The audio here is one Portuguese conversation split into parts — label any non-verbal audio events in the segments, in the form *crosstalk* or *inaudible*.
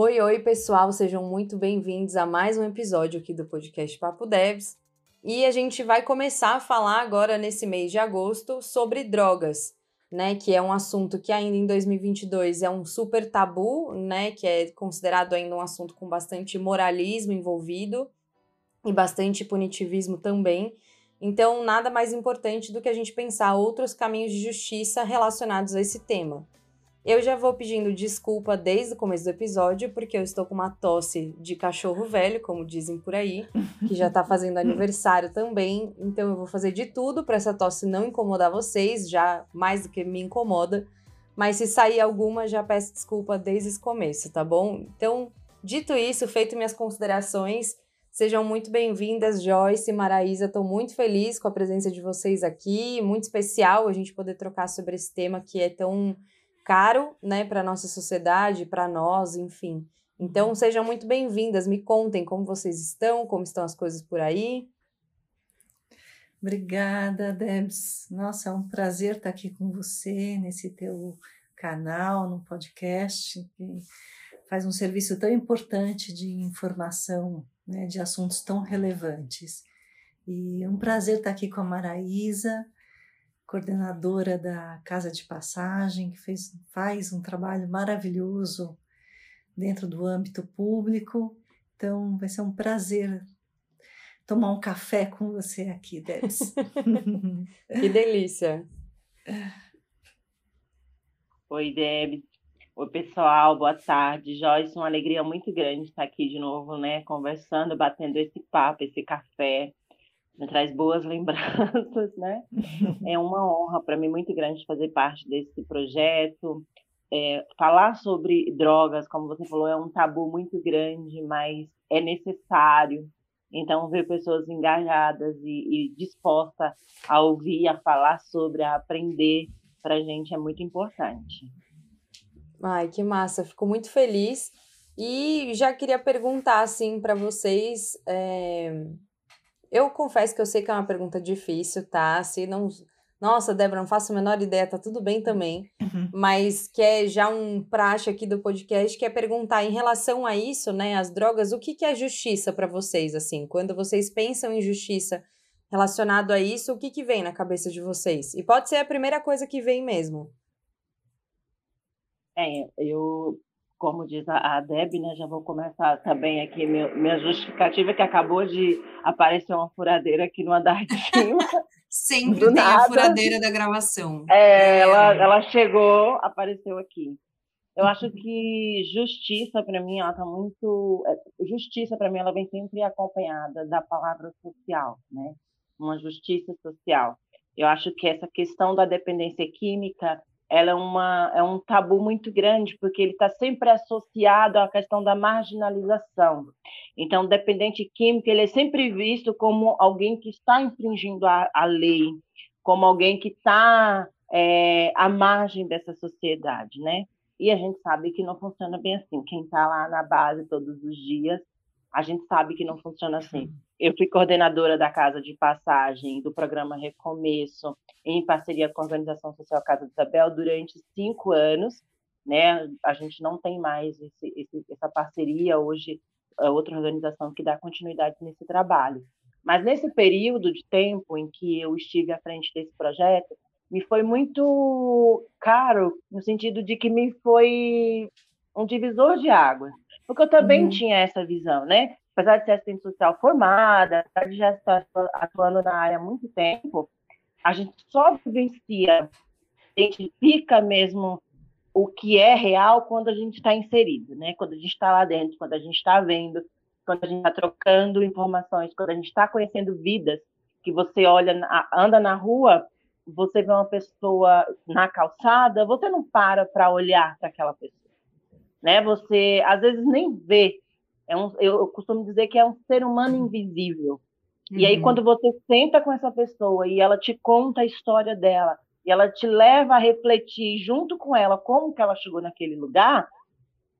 Oi, oi, pessoal, sejam muito bem-vindos a mais um episódio aqui do podcast Papo Devs. E a gente vai começar a falar agora nesse mês de agosto sobre drogas, né, que é um assunto que ainda em 2022 é um super tabu, né, que é considerado ainda um assunto com bastante moralismo envolvido e bastante punitivismo também. Então, nada mais importante do que a gente pensar outros caminhos de justiça relacionados a esse tema. Eu já vou pedindo desculpa desde o começo do episódio, porque eu estou com uma tosse de cachorro velho, como dizem por aí, que já está fazendo *laughs* aniversário também. Então eu vou fazer de tudo para essa tosse não incomodar vocês, já mais do que me incomoda. Mas se sair alguma, já peço desculpa desde esse começo, tá bom? Então, dito isso, feito minhas considerações, sejam muito bem-vindas, Joyce e Maraísa. Estou muito feliz com a presença de vocês aqui, muito especial a gente poder trocar sobre esse tema que é tão caro, né, para nossa sociedade, para nós, enfim. Então, uhum. sejam muito bem-vindas. Me contem como vocês estão, como estão as coisas por aí. Obrigada, Debs. Nossa, é um prazer estar aqui com você nesse teu canal, no podcast, que faz um serviço tão importante de informação, né, de assuntos tão relevantes. E é um prazer estar aqui com a Maraísa, coordenadora da Casa de Passagem, que fez, faz um trabalho maravilhoso dentro do âmbito público. Então, vai ser um prazer tomar um café com você aqui, Debs. *laughs* que delícia! Oi, Debs. Oi, pessoal, boa tarde. Joyce, uma alegria muito grande estar aqui de novo, né? Conversando, batendo esse papo, esse café me traz boas *laughs* lembranças, né? É uma honra para mim muito grande fazer parte desse projeto. É, falar sobre drogas, como você falou, é um tabu muito grande, mas é necessário. Então, ver pessoas engajadas e, e dispostas a ouvir, a falar sobre, a aprender, para a gente é muito importante. Ai, que massa! Fico muito feliz. E já queria perguntar, assim, para vocês. É eu confesso que eu sei que é uma pergunta difícil, tá? Se não. Nossa, Débora, não faço a menor ideia, tá tudo bem também. Uhum. Mas que é já um praxe aqui do podcast, que é perguntar em relação a isso, né? As drogas, o que, que é justiça para vocês, assim? Quando vocês pensam em justiça relacionado a isso, o que, que vem na cabeça de vocês? E pode ser a primeira coisa que vem mesmo. É, eu como diz a, Deb, né, já vou começar também aqui meu, minha justificativa, que acabou de aparecer uma furadeira aqui no andar de cima. *laughs* Sempre tem nada. a furadeira da gravação. É, ela, ela chegou, apareceu aqui. Eu acho que justiça para mim ela tá muito é, justiça para mim ela vem sempre acompanhada da palavra social, né? Uma justiça social. Eu acho que essa questão da dependência química ela é, uma, é um tabu muito grande, porque ele está sempre associado à questão da marginalização. Então, o dependente químico ele é sempre visto como alguém que está infringindo a, a lei, como alguém que está é, à margem dessa sociedade, né? E a gente sabe que não funciona bem assim. Quem está lá na base todos os dias, a gente sabe que não funciona assim. Eu fui coordenadora da Casa de Passagem, do programa Recomeço, em parceria com a Organização Social Casa de Isabel, durante cinco anos. Né? A gente não tem mais esse, esse, essa parceria hoje, é outra organização que dá continuidade nesse trabalho. Mas nesse período de tempo em que eu estive à frente desse projeto, me foi muito caro, no sentido de que me foi um divisor de águas, porque eu também uhum. tinha essa visão, né? Apesar de ser assistente social formada, apesar de já estar atuando na área há muito tempo, a gente só vivencia, identifica mesmo o que é real quando a gente está inserido, né? Quando a gente está lá dentro, quando a gente está vendo, quando a gente está trocando informações, quando a gente está conhecendo vidas, que você olha, anda na rua, você vê uma pessoa na calçada, você não para para olhar para aquela pessoa, né? Você às vezes nem vê É um, eu, eu costumo dizer que é um ser humano invisível. Uhum. E aí, uhum. quando você senta com essa pessoa e ela te conta a história dela, e ela te leva a refletir junto com ela como que ela chegou naquele lugar,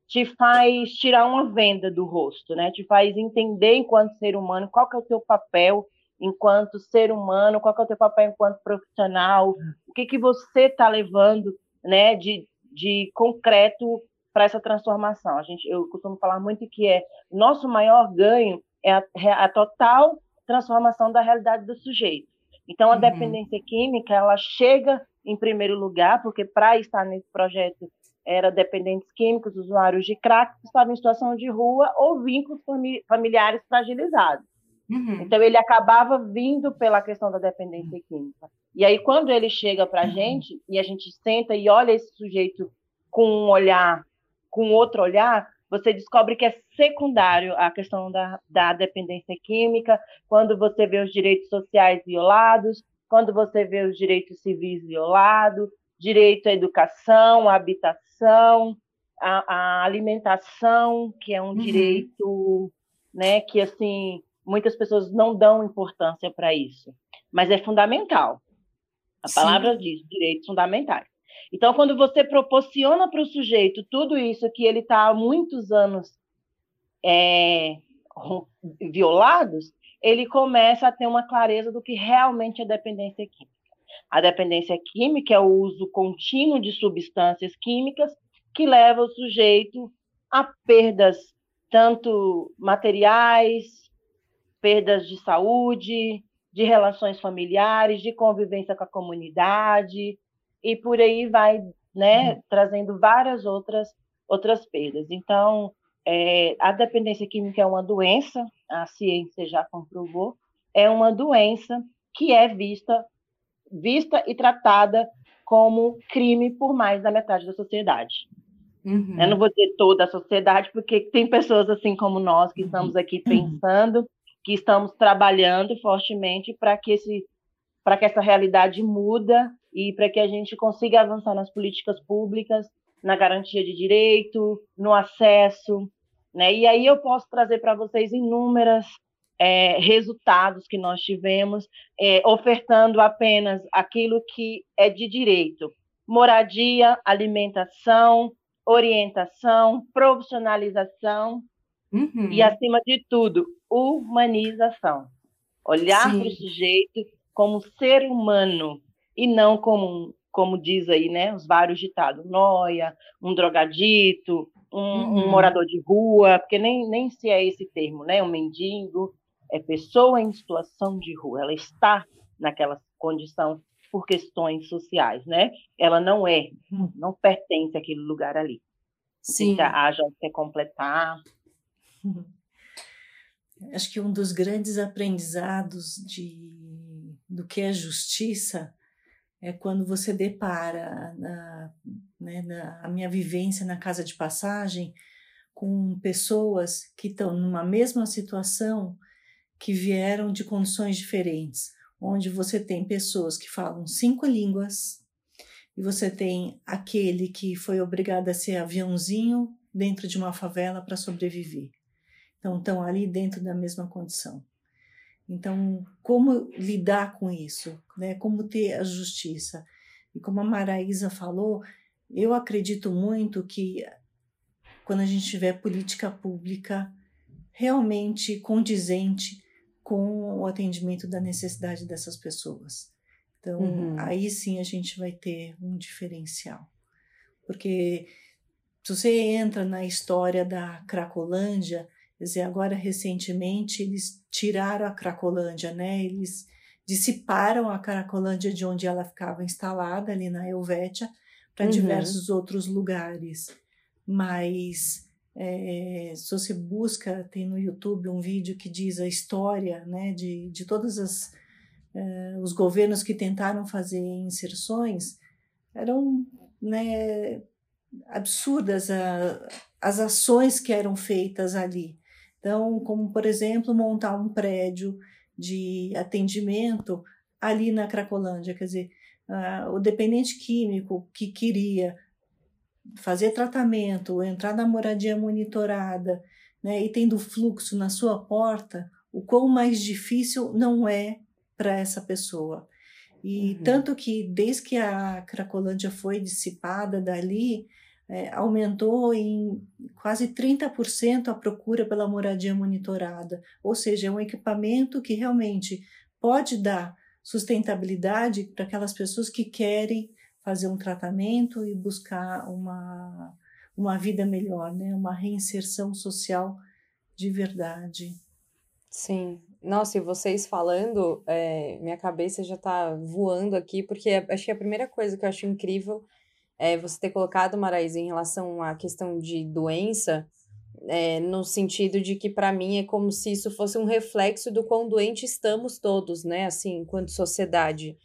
te faz tirar uma venda do rosto, né? Te faz entender enquanto ser humano qual que é o teu papel enquanto ser humano, qual que é o teu papel enquanto profissional, o que que você está levando, né, de, de concreto para essa transformação. A gente, eu costumo falar muito que é nosso maior ganho é a, a total transformação da realidade do sujeito. Então, a uhum. dependência química, ela chega em primeiro lugar, porque para estar nesse projeto era dependentes químicos, usuários de crack, que estavam em situação de rua ou vínculos familiares fragilizados. Uhum. Então, ele acabava vindo pela questão da dependência química. E aí, quando ele chega para a uhum. gente, e a gente senta e olha esse sujeito com um olhar, com outro olhar, você descobre que é secundário a questão da, da dependência química, quando você vê os direitos sociais violados, quando você vê os direitos civis violados, direito à educação, à habitação, à, à alimentação, que é um uhum. direito, né, que assim muitas pessoas não dão importância para isso, mas é fundamental. A Sim. palavra diz direitos fundamentais. Então, quando você proporciona para o sujeito tudo isso que ele está há muitos anos é, violados, ele começa a ter uma clareza do que realmente é dependência química. A dependência química é o uso contínuo de substâncias químicas que leva o sujeito a perdas tanto materiais, perdas de saúde, de relações familiares, de convivência com a comunidade, e por aí vai, né, uhum. trazendo várias outras outras perdas. Então, é, a dependência química é uma doença, a ciência já comprovou, é uma doença que é vista vista e tratada como crime por mais da metade da sociedade. Uhum. Eu não vou dizer toda a sociedade, porque tem pessoas assim como nós que estamos aqui uhum. pensando, que estamos trabalhando fortemente para que esse para que essa realidade muda e para que a gente consiga avançar nas políticas públicas, na garantia de direito, no acesso, né? E aí eu posso trazer para vocês inúmeras é, resultados que nós tivemos, é, ofertando apenas aquilo que é de direito: moradia, alimentação, orientação, profissionalização uhum. e, acima de tudo, humanização. Olhar para o sujeito como ser humano e não como, como diz aí, né, os vários ditados, noia, um drogadito, um, uhum. um, morador de rua, porque nem, nem se é esse termo, né, um mendigo, é pessoa em situação de rua, ela está naquela condição por questões sociais, né? Ela não é, uhum. não pertence àquele lugar ali. Sim. Então, haja quer completar. Uhum. Acho que um dos grandes aprendizados de, do que é justiça é quando você depara na, né, na a minha vivência na casa de passagem com pessoas que estão numa mesma situação que vieram de condições diferentes, onde você tem pessoas que falam cinco línguas e você tem aquele que foi obrigado a ser aviãozinho dentro de uma favela para sobreviver. Então estão ali dentro da mesma condição. Então, como lidar com isso? Né? Como ter a justiça? E como a Maraísa falou, eu acredito muito que quando a gente tiver política pública realmente condizente com o atendimento da necessidade dessas pessoas. Então, uhum. aí sim a gente vai ter um diferencial. Porque se você entra na história da Cracolândia, Quer dizer, agora recentemente eles tiraram a Cracolândia, né? Eles dissiparam a Cracolândia de onde ela ficava instalada, ali na Helvétia, para uhum. diversos outros lugares. Mas é, se você busca, tem no YouTube um vídeo que diz a história né, de, de todos as, é, os governos que tentaram fazer inserções, eram né, absurdas a, as ações que eram feitas ali. Então, como por exemplo, montar um prédio de atendimento ali na Cracolândia, quer dizer, uh, o dependente químico que queria fazer tratamento, entrar na moradia monitorada, né, e tendo fluxo na sua porta, o quão mais difícil não é para essa pessoa. E uhum. tanto que desde que a Cracolândia foi dissipada dali, é, aumentou em quase 30% a procura pela moradia monitorada. Ou seja, é um equipamento que realmente pode dar sustentabilidade para aquelas pessoas que querem fazer um tratamento e buscar uma, uma vida melhor, né? uma reinserção social de verdade. Sim. Nossa, e vocês falando, é, minha cabeça já está voando aqui, porque acho que a primeira coisa que eu acho incrível é você ter colocado, Marais, em relação à questão de doença, é, no sentido de que para mim é como se isso fosse um reflexo do quão doentes estamos todos, né? Assim, enquanto sociedade,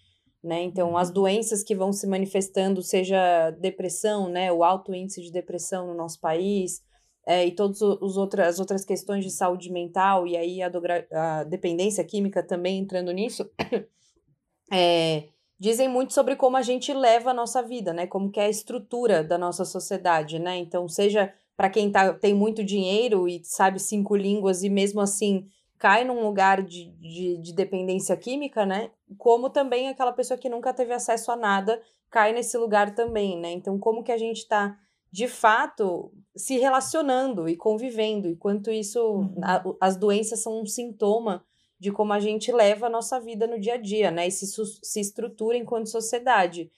né? Então, as doenças que vão se manifestando, seja depressão, né? O alto índice de depressão no nosso país, é, e todas as outras questões de saúde mental, e aí a, a dependência química também entrando nisso, *coughs* é, dizem muito sobre como a gente leva a nossa vida, né? Como que é a estrutura da nossa sociedade, né? Então, seja para quem tá, tem muito dinheiro e sabe cinco línguas e mesmo assim cai num lugar de, de, de dependência química, né? Como também aquela pessoa que nunca teve acesso a nada cai nesse lugar também, né? Então, como que a gente está de fato se relacionando e convivendo, e quanto isso, uhum. a, as doenças são um sintoma de como a gente leva a nossa vida no dia a dia, né? E se, se estrutura enquanto sociedade.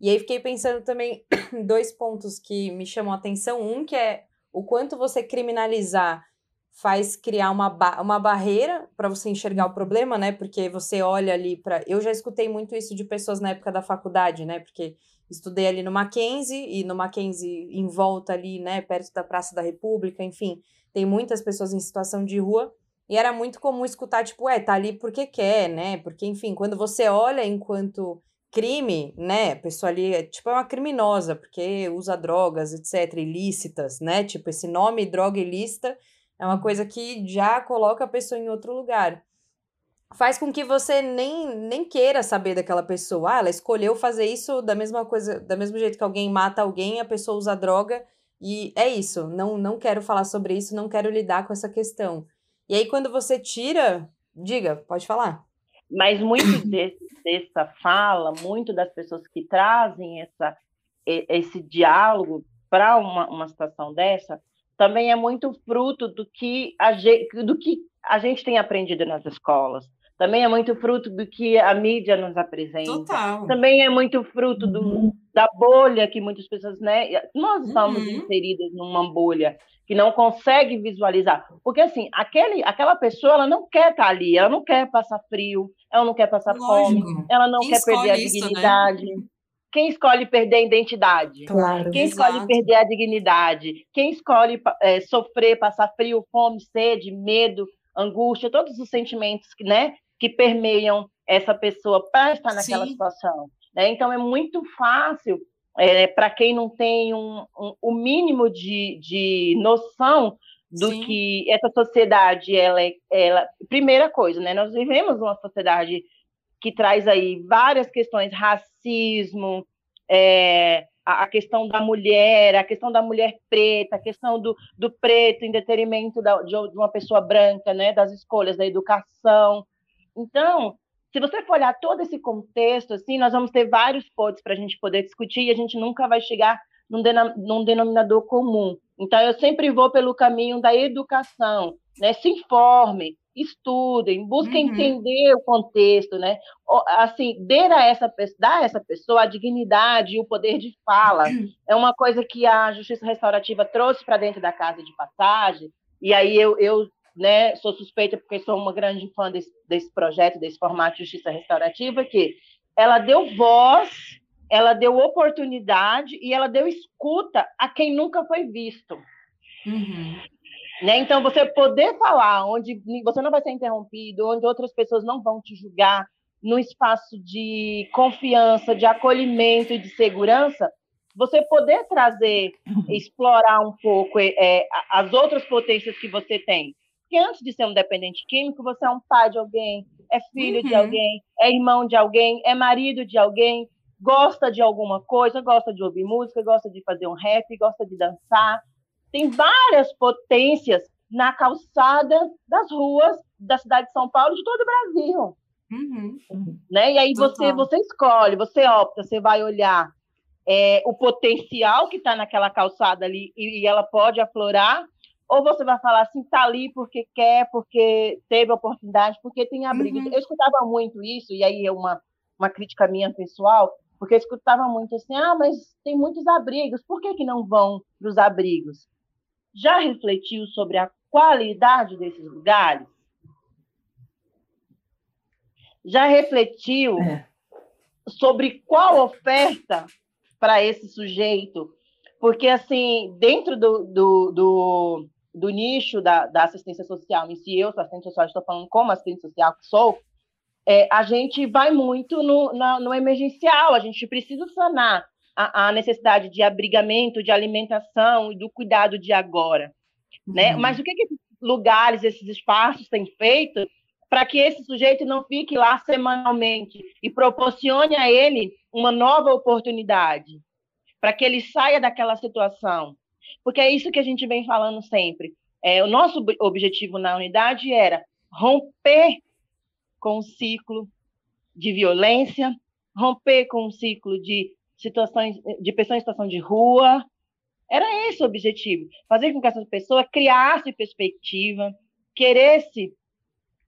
E aí fiquei pensando também em *clears throat* dois pontos que me chamam a atenção. Um que é o quanto você criminalizar faz criar uma, ba uma barreira para você enxergar o problema, né? Porque você olha ali para. Eu já escutei muito isso de pessoas na época da faculdade, né? Porque estudei ali no Mackenzie e no Mackenzie em volta ali, né, perto da Praça da República, enfim, tem muitas pessoas em situação de rua. E era muito comum escutar, tipo, é, tá ali porque quer, né? Porque, enfim, quando você olha enquanto crime, né? A pessoa ali é tipo é uma criminosa, porque usa drogas, etc., ilícitas, né? Tipo, esse nome droga ilícita é uma coisa que já coloca a pessoa em outro lugar faz com que você nem, nem queira saber daquela pessoa. Ah, ela escolheu fazer isso da mesma coisa, da mesmo jeito que alguém mata alguém, a pessoa usa droga e é isso. Não não quero falar sobre isso, não quero lidar com essa questão. E aí quando você tira, diga, pode falar. Mas muito desse, dessa fala, muito das pessoas que trazem essa esse diálogo para uma, uma situação dessa, também é muito fruto do que a gente, do que a gente tem aprendido nas escolas, também é muito fruto do que a mídia nos apresenta. Total. Também é muito fruto do, uhum. Da bolha que muitas pessoas, né? Nós estamos uhum. inseridas numa bolha que não consegue visualizar. Porque, assim, aquele, aquela pessoa, ela não quer estar ali, ela não quer passar frio, ela não quer passar Lógico. fome, ela não Quem quer perder a isso, né? dignidade. Né? Quem escolhe perder a identidade? Claro. Quem Exato. escolhe perder a dignidade? Quem escolhe é, sofrer, passar frio, fome, sede, medo, angústia, todos os sentimentos que, né, que permeiam essa pessoa para estar naquela Sim. situação. Né? Então, é muito fácil é, para quem não tem um, um, o mínimo de, de noção do Sim. que essa sociedade, ela, é, ela, primeira coisa, né? Nós vivemos uma sociedade que traz aí várias questões, racismo, é, a, a, questão da mulher, a questão da mulher preta, a questão do, do preto em detrimento da, de, de uma pessoa branca, né? Das escolhas da educação, então, se você for olhar todo esse contexto, assim, nós vamos ter vários pontos para a gente poder discutir e a gente nunca vai chegar num, num denominador comum. Então, eu sempre vou pelo caminho da educação, né? Se informe, estudem, busquem uhum. entender o contexto, né? Assim, dar a essa, dar a essa pessoa a dignidade e o poder de fala. *clears throat* É uma coisa que a justiça restaurativa trouxe para dentro da casa de passagem, e aí eu, eu né, sou suspeita porque sou uma grande fã desse, desse projeto, desse formato de justiça restaurativa, que ela deu voz, ela deu oportunidade e ela deu escuta a quem nunca foi visto. Uhum. Né? Então, você poder falar onde você não vai ser interrompido, onde outras pessoas não vão te julgar, num espaço de confiança, de acolhimento e de segurança, você poder trazer, explorar um pouco é, as outras potências que você tem. Porque antes de ser um dependente químico, você é um pai de alguém, é filho uhum. de alguém, é irmão de alguém, é marido de alguém, gosta de alguma coisa, gosta de ouvir música, gosta de fazer um rap, gosta de dançar. Tem várias potências na calçada das ruas da cidade de São Paulo e de todo o Brasil. Uhum. Né? E aí você, você escolhe, você opta, você vai olhar é, o potencial que está naquela calçada ali e, e, ela pode aflorar, ou você vai falar assim, está ali porque quer, porque teve oportunidade, porque tem abrigo. Uhum. Eu escutava muito isso, e aí é uma, uma crítica minha pessoal, porque eu escutava muito assim, ah, mas tem muitos abrigos, por que, que não vão para os abrigos? Já refletiu sobre a qualidade desses lugares? Já refletiu é. sobre qual oferta para esse sujeito? Porque, assim, dentro do, do, do, do nicho da, da, assistência social em si, eu sou assistente social, estou falando como assistente social que sou, é, a gente vai muito no, na, no emergencial, a gente precisa sanar a, a, necessidade de abrigamento, de alimentação e do cuidado de agora. Né? Uhum. Mas o que, que esses lugares, esses espaços têm feito para que esse sujeito não fique lá semanalmente e proporcione a ele uma nova oportunidade, para que ele saia daquela situação? Porque é isso que a gente vem falando sempre. É, o nosso objetivo na unidade era romper com o ciclo de violência, romper com o ciclo de situações de pessoas em situação de rua. Era esse o objetivo, fazer com que essa pessoa criasse perspectiva, queresse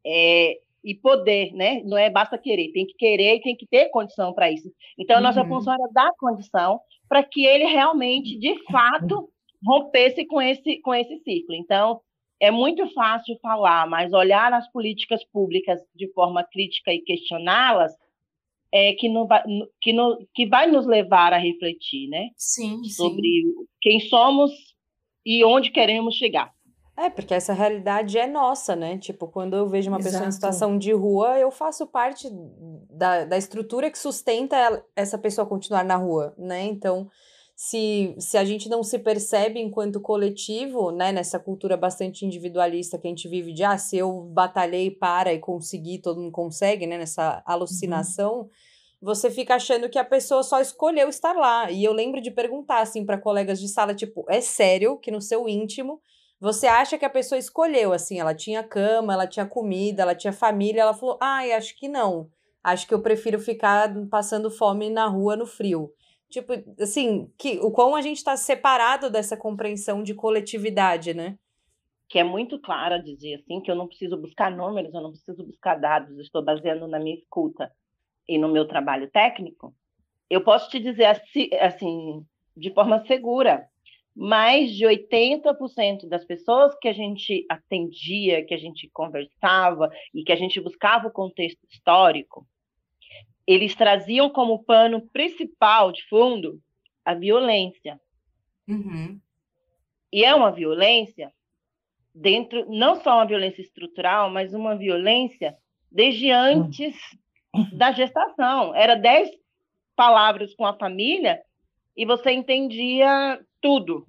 é, e poder, né? Não é basta querer, tem que querer e tem que ter condição para isso. Então, a nossa uhum. função era dar condição para que ele realmente, de fato, rompesse com esse, com esse ciclo. Então, é muito fácil falar, mas olhar as políticas públicas de forma crítica e questioná-las é que, não vai, que, não, que vai nos levar a refletir, né? Sim, Sobre sim. quem somos e onde queremos chegar. É, porque essa realidade é nossa, né? Tipo, quando eu vejo uma Exato. pessoa em situação de rua, eu faço parte da, da estrutura que sustenta essa pessoa continuar na rua, né? Então, se, se a gente não se percebe enquanto coletivo, né, nessa cultura bastante individualista que a gente vive de, ah, se eu batalhei para e consegui, todo mundo consegue, né, nessa alucinação, uhum. você fica achando que a pessoa só escolheu estar lá. E eu lembro de perguntar, assim, para colegas de sala, tipo, é sério que no seu íntimo você acha que a pessoa escolheu, assim, ela tinha cama, ela tinha comida, ela tinha família, ela falou, ai, acho que não. Acho que eu prefiro ficar passando fome na rua no frio. Tipo, assim, que, o quão a gente está separado dessa compreensão de coletividade, né? Que é muito clara dizer assim, que eu não preciso buscar números, eu não preciso buscar dados, estou baseando na minha escuta e no meu trabalho técnico. Eu posso te dizer assim, assim de forma segura, mais de 80% das pessoas que a gente atendia, que a gente conversava e que a gente buscava o contexto histórico, eles traziam como pano principal de fundo a violência. Uhum. E é uma violência dentro, não só uma violência estrutural, mas uma violência desde antes uhum. da gestação. Era dez palavras com a família e você entendia tudo.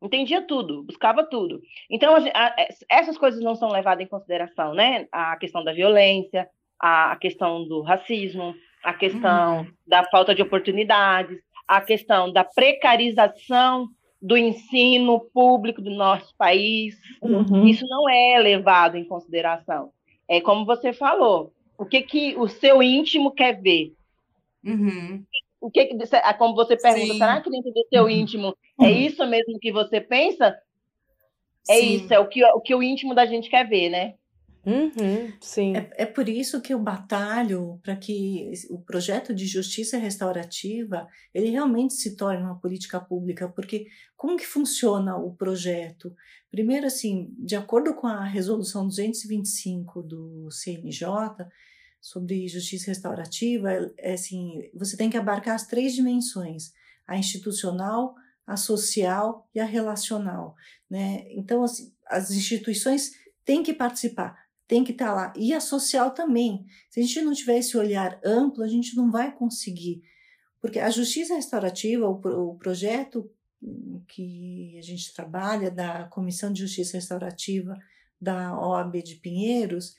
Entendia tudo, buscava tudo. Então, a, a, essas coisas não são levadas em consideração, né? A questão da violência, a, questão do racismo, a questão uhum. da falta de oportunidades, a questão da precarização do ensino público do nosso país. Uhum. Isso não é levado em consideração. É como você falou, o que, que o seu íntimo quer ver? Uhum. O que, é como você pergunta, Sim. será que dentro do seu uhum. íntimo é isso mesmo que você pensa? É Sim. isso, é o que, o que o íntimo da gente quer ver, né? Uhum, sim. É, é por isso que eu batalho para que o projeto de justiça restaurativa ele realmente se torne uma política pública, porque como que funciona o projeto? Primeiro, assim, de acordo com a resolução 225 do CNJ sobre justiça restaurativa, é assim, você tem que abarcar as três dimensões: a institucional, a social e a relacional, né? Então, assim, as instituições têm que participar tem que estar tá lá. E a social também. Se a gente não tiver esse olhar amplo, a gente não vai conseguir. Porque a justiça restaurativa, o, o projeto que a gente trabalha da Comissão de Justiça Restaurativa da OAB de Pinheiros,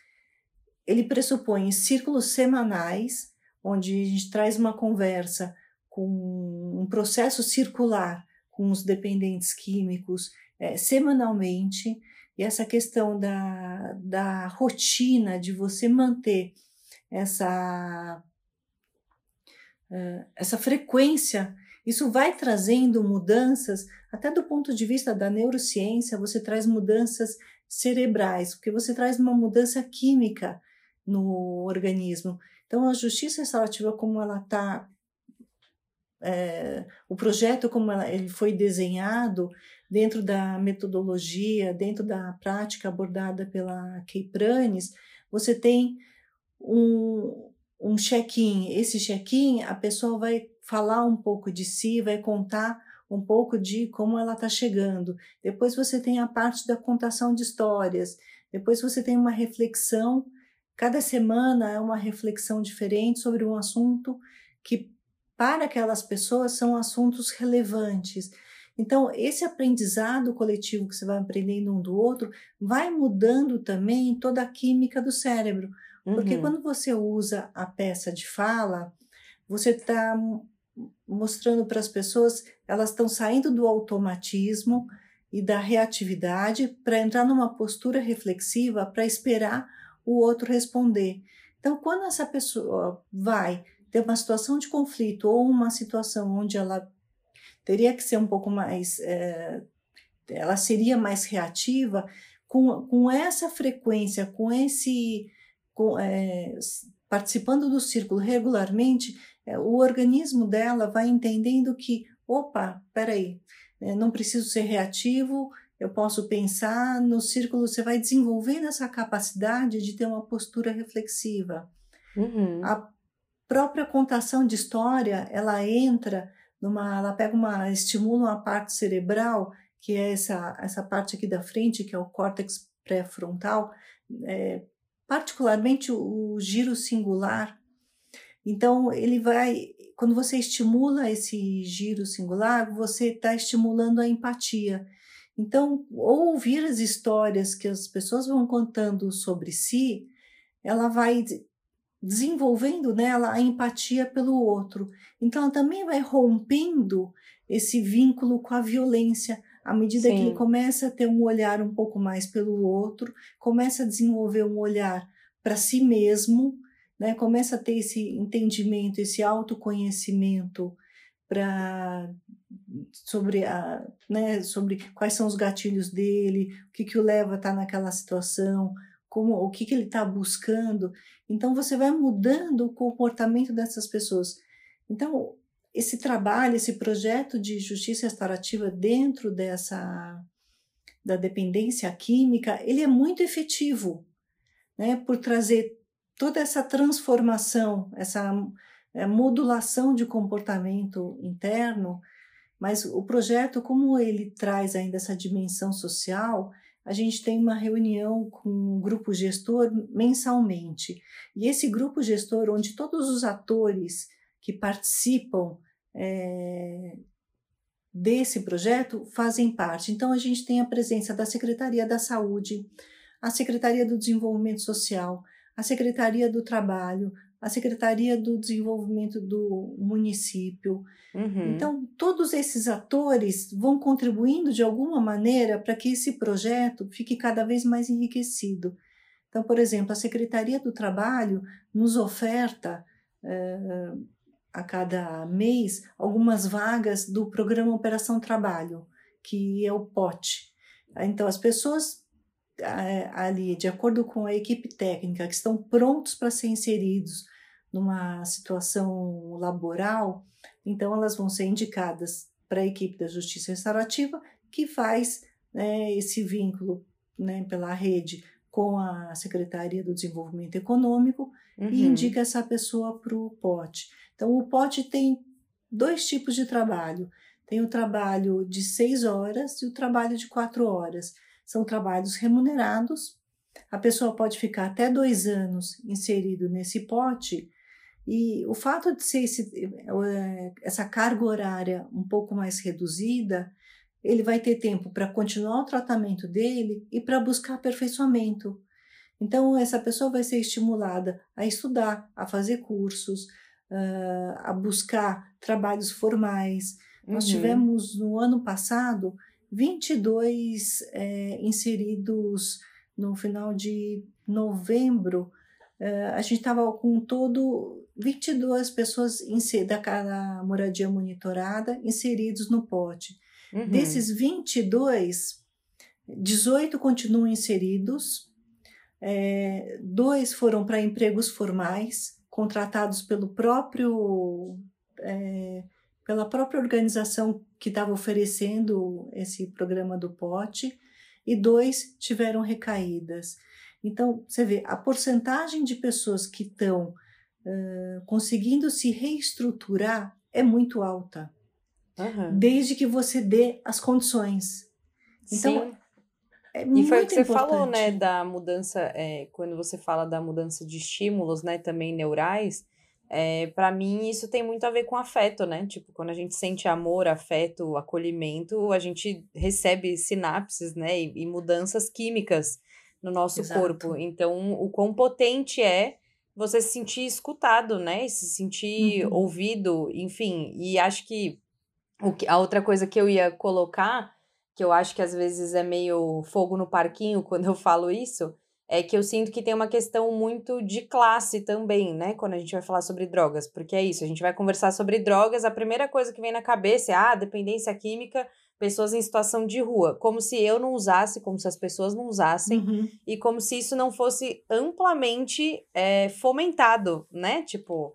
ele pressupõe círculos semanais, onde a gente traz uma conversa com um processo circular com os dependentes químicos é, semanalmente, E essa questão da, da rotina, de você manter essa, uh, essa frequência, isso vai trazendo mudanças, até do ponto de vista da neurociência, você traz mudanças cerebrais, porque você traz uma mudança química no organismo. Então, a justiça restaurativa, como ela está, é, o projeto como ela, ele foi desenhado dentro da metodologia, dentro da prática abordada pela Kay Pranes, você tem um, um check-in. Esse check-in, a pessoa vai falar um pouco de si, vai contar um pouco de como ela está chegando. Depois você tem a parte da contação de histórias. Depois você tem uma reflexão. Cada semana é uma reflexão diferente sobre um assunto que, para aquelas pessoas, são assuntos relevantes. Então, esse aprendizado coletivo que você vai aprendendo um do outro vai mudando também toda a química do cérebro. Porque uhum. quando você usa a peça de fala, você está mostrando para as pessoas, elas estão saindo do automatismo e da reatividade para entrar numa postura reflexiva para esperar o outro responder. Então, quando essa pessoa vai ter uma situação de conflito ou uma situação onde ela teria que ser um pouco mais, é, ela seria mais reativa, com, com essa frequência, com esse, com, é, participando do círculo regularmente, é, o organismo dela vai entendendo que, opa, peraí, né, não preciso ser reativo, eu posso pensar no círculo, você vai desenvolvendo essa capacidade de ter uma postura reflexiva. Uhum. A própria contação de história, ela entra numa, ela pega uma, estimula uma parte cerebral, que é essa, essa parte aqui da frente, que é o córtex pré-frontal, é, particularmente o, o giro singular, então, ele vai, quando você estimula esse giro singular, você está estimulando a empatia. Então, ouvir as histórias que as pessoas vão contando sobre si, ela vai desenvolvendo nela a empatia pelo outro. Então, ela também vai rompendo esse vínculo com a violência, à medida Sim. que ele começa a ter um olhar um pouco mais pelo outro, começa a desenvolver um olhar para si mesmo, né, começa a ter esse entendimento, esse autoconhecimento para sobre a, né, sobre quais são os gatilhos dele, o que que o leva a estar tá naquela situação, como o que que ele está buscando. Então você vai mudando o comportamento dessas pessoas. Então esse trabalho, esse projeto de justiça restaurativa dentro dessa da dependência química, ele é muito efetivo, né, por trazer toda essa transformação, essa é, modulação de comportamento interno, mas o projeto, como ele traz ainda essa dimensão social, a gente tem uma reunião com um grupo gestor mensalmente. E esse grupo gestor, onde todos os atores que participam é, desse projeto fazem parte. Então, a gente tem a presença da Secretaria da Saúde, a Secretaria do Desenvolvimento Social, a Secretaria do Trabalho, a Secretaria do Desenvolvimento do município. Uhum. Então, todos esses atores vão contribuindo de alguma maneira para que esse projeto fique cada vez mais enriquecido. Então, por exemplo, a Secretaria do Trabalho nos oferta eh, a cada mês algumas vagas do Programa Operação Trabalho, que é o POT. Então, as pessoas ali, de acordo com a equipe técnica, que estão prontos para ser inseridos numa situação laboral, então elas vão ser indicadas para a equipe da Justiça Restaurativa, que faz né, esse vínculo né, pela rede com a Secretaria do Desenvolvimento Econômico uhum. e indica essa pessoa para o POT. Então, o POT tem dois tipos de trabalho. Tem o trabalho de seis horas e o trabalho de quatro horas são trabalhos remunerados. A pessoa pode ficar até dois anos inserido nesse pote, e o fato de ser esse, eh, essa carga horária um pouco mais reduzida, ele vai ter tempo para continuar o tratamento dele e para buscar aperfeiçoamento. Então, essa pessoa vai ser estimulada a estudar, a fazer cursos, a buscar trabalhos formais. Uhum. Nós tivemos no ano passado 22 é, inseridos no final de novembro. É, a gente estava com todo 22 pessoas da moradia monitorada inseridos no pote. Uhum. Desses 22, 18 continuam inseridos, é, dois foram para empregos formais, contratados pelo próprio é, pela própria organização que estava oferecendo esse programa do pote, e dois tiveram recaídas. Então, você vê, a porcentagem de pessoas que estão uh, conseguindo se reestruturar é muito alta, uhum. desde que você dê as condições. Então, Sim. É e foi o que você importante. falou, né, da mudança, é, quando você fala da mudança de estímulos, né, também neurais, é, para mim, isso tem muito a ver com afeto, né? Tipo, quando a gente sente amor, afeto, acolhimento, a gente recebe sinapses, né? E, e mudanças químicas no nosso Exato. corpo. Então, o quão potente é você se sentir escutado, né? Se sentir uhum. ouvido, enfim. E acho que, o que a outra coisa que eu ia colocar, que eu acho que às vezes é meio fogo no parquinho *laughs* quando eu falo isso, é que eu sinto que tem uma questão muito de classe também, né? Quando a gente vai falar sobre drogas, porque é isso, a gente vai conversar sobre drogas, a primeira coisa que vem na cabeça é ah, dependência química, pessoas em situação de rua, como se eu não usasse, como se as pessoas não usassem, uhum. e como se isso não fosse amplamente é, fomentado, né? Tipo,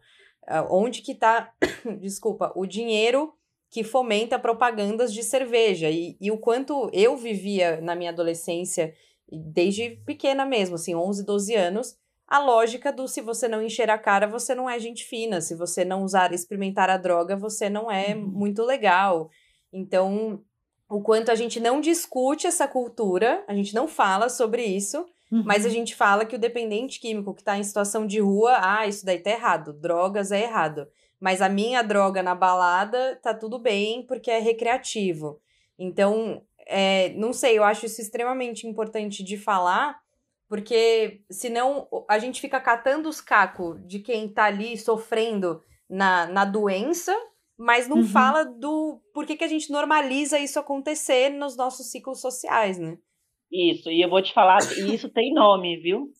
onde que tá, *coughs* desculpa, o dinheiro que fomenta propagandas de cerveja, e, e o quanto eu vivia na minha adolescência desde pequena mesmo, assim, 11, 12 anos, a lógica do se você não encher a cara, você não é gente fina, se você não usar, experimentar a droga, você não é uhum. muito legal. Então, o quanto a gente não discute essa cultura, a gente não fala sobre isso, uhum. mas a uhum. gente fala que o dependente químico que está em situação de rua, ah, isso daí tá errado, drogas é errado. Mas a minha droga na balada tá tudo bem porque é recreativo. Então, é, não sei, eu acho isso extremamente importante de falar, porque senão a gente fica catando os cacos de quem tá ali sofrendo na, na doença, mas não uhum. fala do por que, que a gente normaliza isso acontecer nos nossos ciclos sociais, né? Isso, e eu vou te falar, e isso tem nome, viu?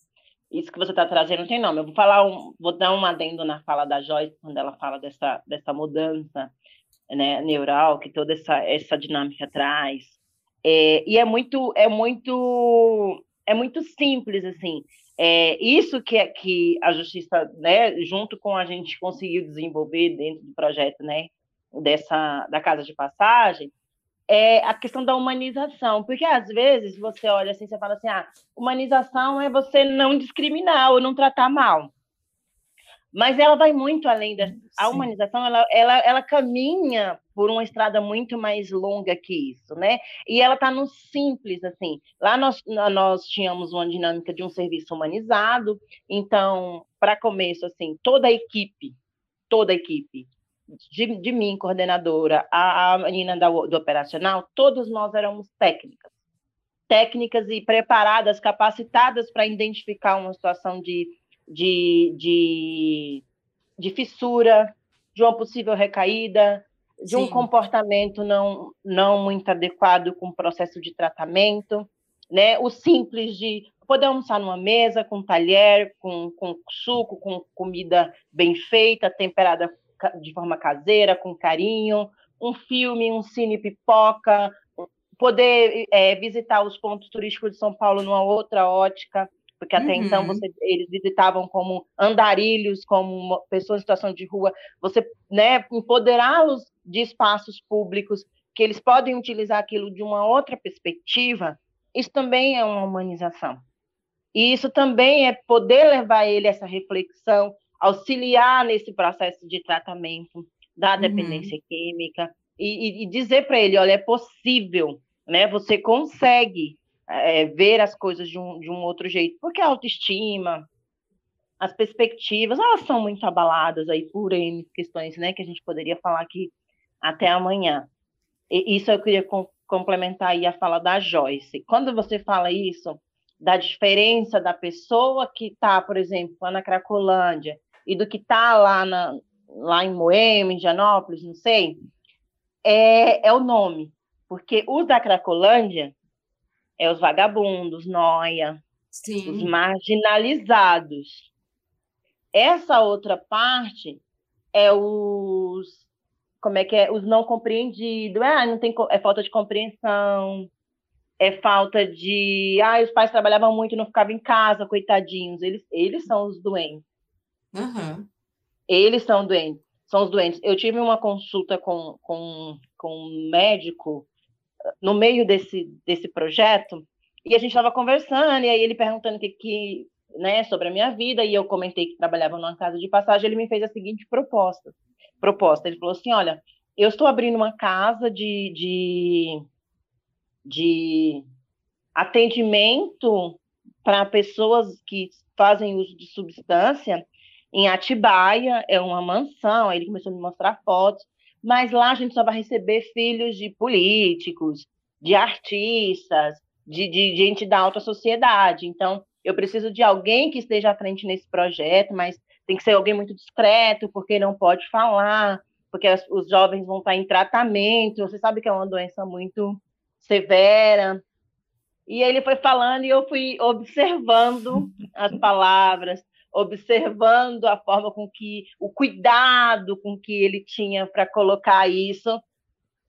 Isso que você está trazendo tem nome. Eu vou falar um, vou dar um adendo na fala da Joyce, quando ela fala dessa, dessa mudança né, neural que toda essa, essa dinâmica traz. É, e é muito, é muito, é muito simples assim. É, isso que, é, que a justiça, né, junto com a gente conseguiu desenvolver dentro do projeto, né, dessa da casa de passagem, é a questão da humanização, porque às vezes você olha assim, você fala assim, ah, humanização é você não discriminar ou não tratar mal. Mas ela vai muito além da a humanização, ela, ela, ela caminha por uma estrada muito mais longa que isso, né? E ela está no simples, assim. Lá nós, nós tínhamos uma dinâmica de um serviço humanizado, então, para começo, assim, toda a equipe, toda a equipe, de, de mim, coordenadora, a, a menina da, do operacional, todos nós éramos técnicas. Técnicas e preparadas, capacitadas para identificar uma situação de de, de, de fissura, de uma possível recaída, de Sim. um comportamento não, não muito adequado com o processo de tratamento, né? O simples de poder almoçar numa mesa com talher, com, com suco, com comida bem feita, temperada de forma caseira, com carinho, um filme, um cine pipoca, poder é, visitar os pontos turísticos de São Paulo numa outra ótica, porque até então uhum. então você, eles visitavam como andarilhos, como pessoas em situação de rua, você né, empoderá-los de espaços públicos, que eles podem utilizar aquilo de uma outra perspectiva, isso também é uma humanização. E isso também é poder levar ele a essa reflexão, auxiliar nesse processo de tratamento da uhum. dependência uhum. química e, e dizer para ele, olha, é possível, né? Você consegue é, ver as coisas de um, de um outro jeito, porque a autoestima, as perspectivas, elas são muito abaladas aí por N questões, né, que a gente poderia falar aqui até amanhã. E isso eu queria com, complementar aí a fala da Joyce. Quando você fala isso, da diferença da pessoa que está, por exemplo, lá na Cracolândia e do que está lá, lá em Moema, em Indianópolis, não sei, é, é o nome. Porque os da Cracolândia é os vagabundos, noia, Sim. os marginalizados. Essa outra parte é os como é que é os não compreendidos, ah, não tem é falta de compreensão, é falta de, ah, os pais trabalhavam muito, não ficavam em casa, coitadinhos. Eles eles são os doentes. Uhum. Eles são doentes, são os doentes. Eu tive uma consulta com, com, com um médico no meio desse, desse projeto e a gente estava conversando, e aí ele perguntando que, que, né, sobre a minha vida, e eu comentei que trabalhava numa casa de passagem, ele me fez a seguinte proposta. proposta. Ele falou assim, olha, eu estou abrindo uma casa de, de, de atendimento para pessoas que fazem uso de substância em Atibaia, é uma mansão, aí ele começou a me mostrar fotos, mas lá a gente só vai receber filhos de políticos, de artistas, de, de gente da alta sociedade. Então, eu preciso de alguém que esteja à frente nesse projeto, mas tem que ser alguém muito discreto, porque não pode falar, porque as, os jovens vão estar em tratamento. Você sabe que é uma doença muito severa. E ele foi falando e eu fui observando as palavras, observando a forma com que o cuidado com que ele tinha para colocar isso.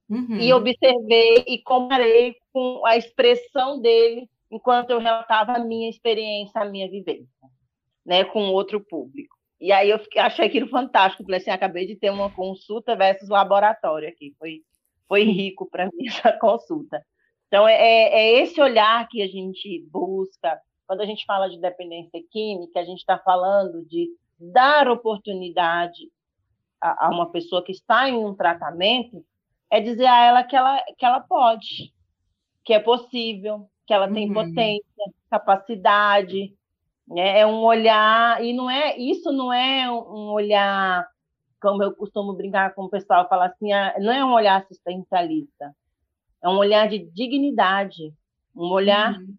Uhum. E observei e comparei com a expressão dele enquanto eu relatava a minha experiência, a minha vivência, né, com outro público. E aí eu fiquei, achei aquilo fantástico, falei assim, acabei de ter uma consulta versus laboratório aqui, foi, foi rico para mim *laughs* essa consulta. Então, é, é, é esse olhar que a gente busca, quando a gente fala de dependência química, a gente está falando de dar oportunidade a, a uma pessoa que está em um tratamento é dizer a ela que ela, que ela pode, que é possível, que ela tem uhum. potência, capacidade, né? É um olhar e não é isso não é um olhar como eu costumo brincar com o pessoal, falar assim, ah, não é um olhar assistencialista, é um olhar de dignidade, um olhar uhum.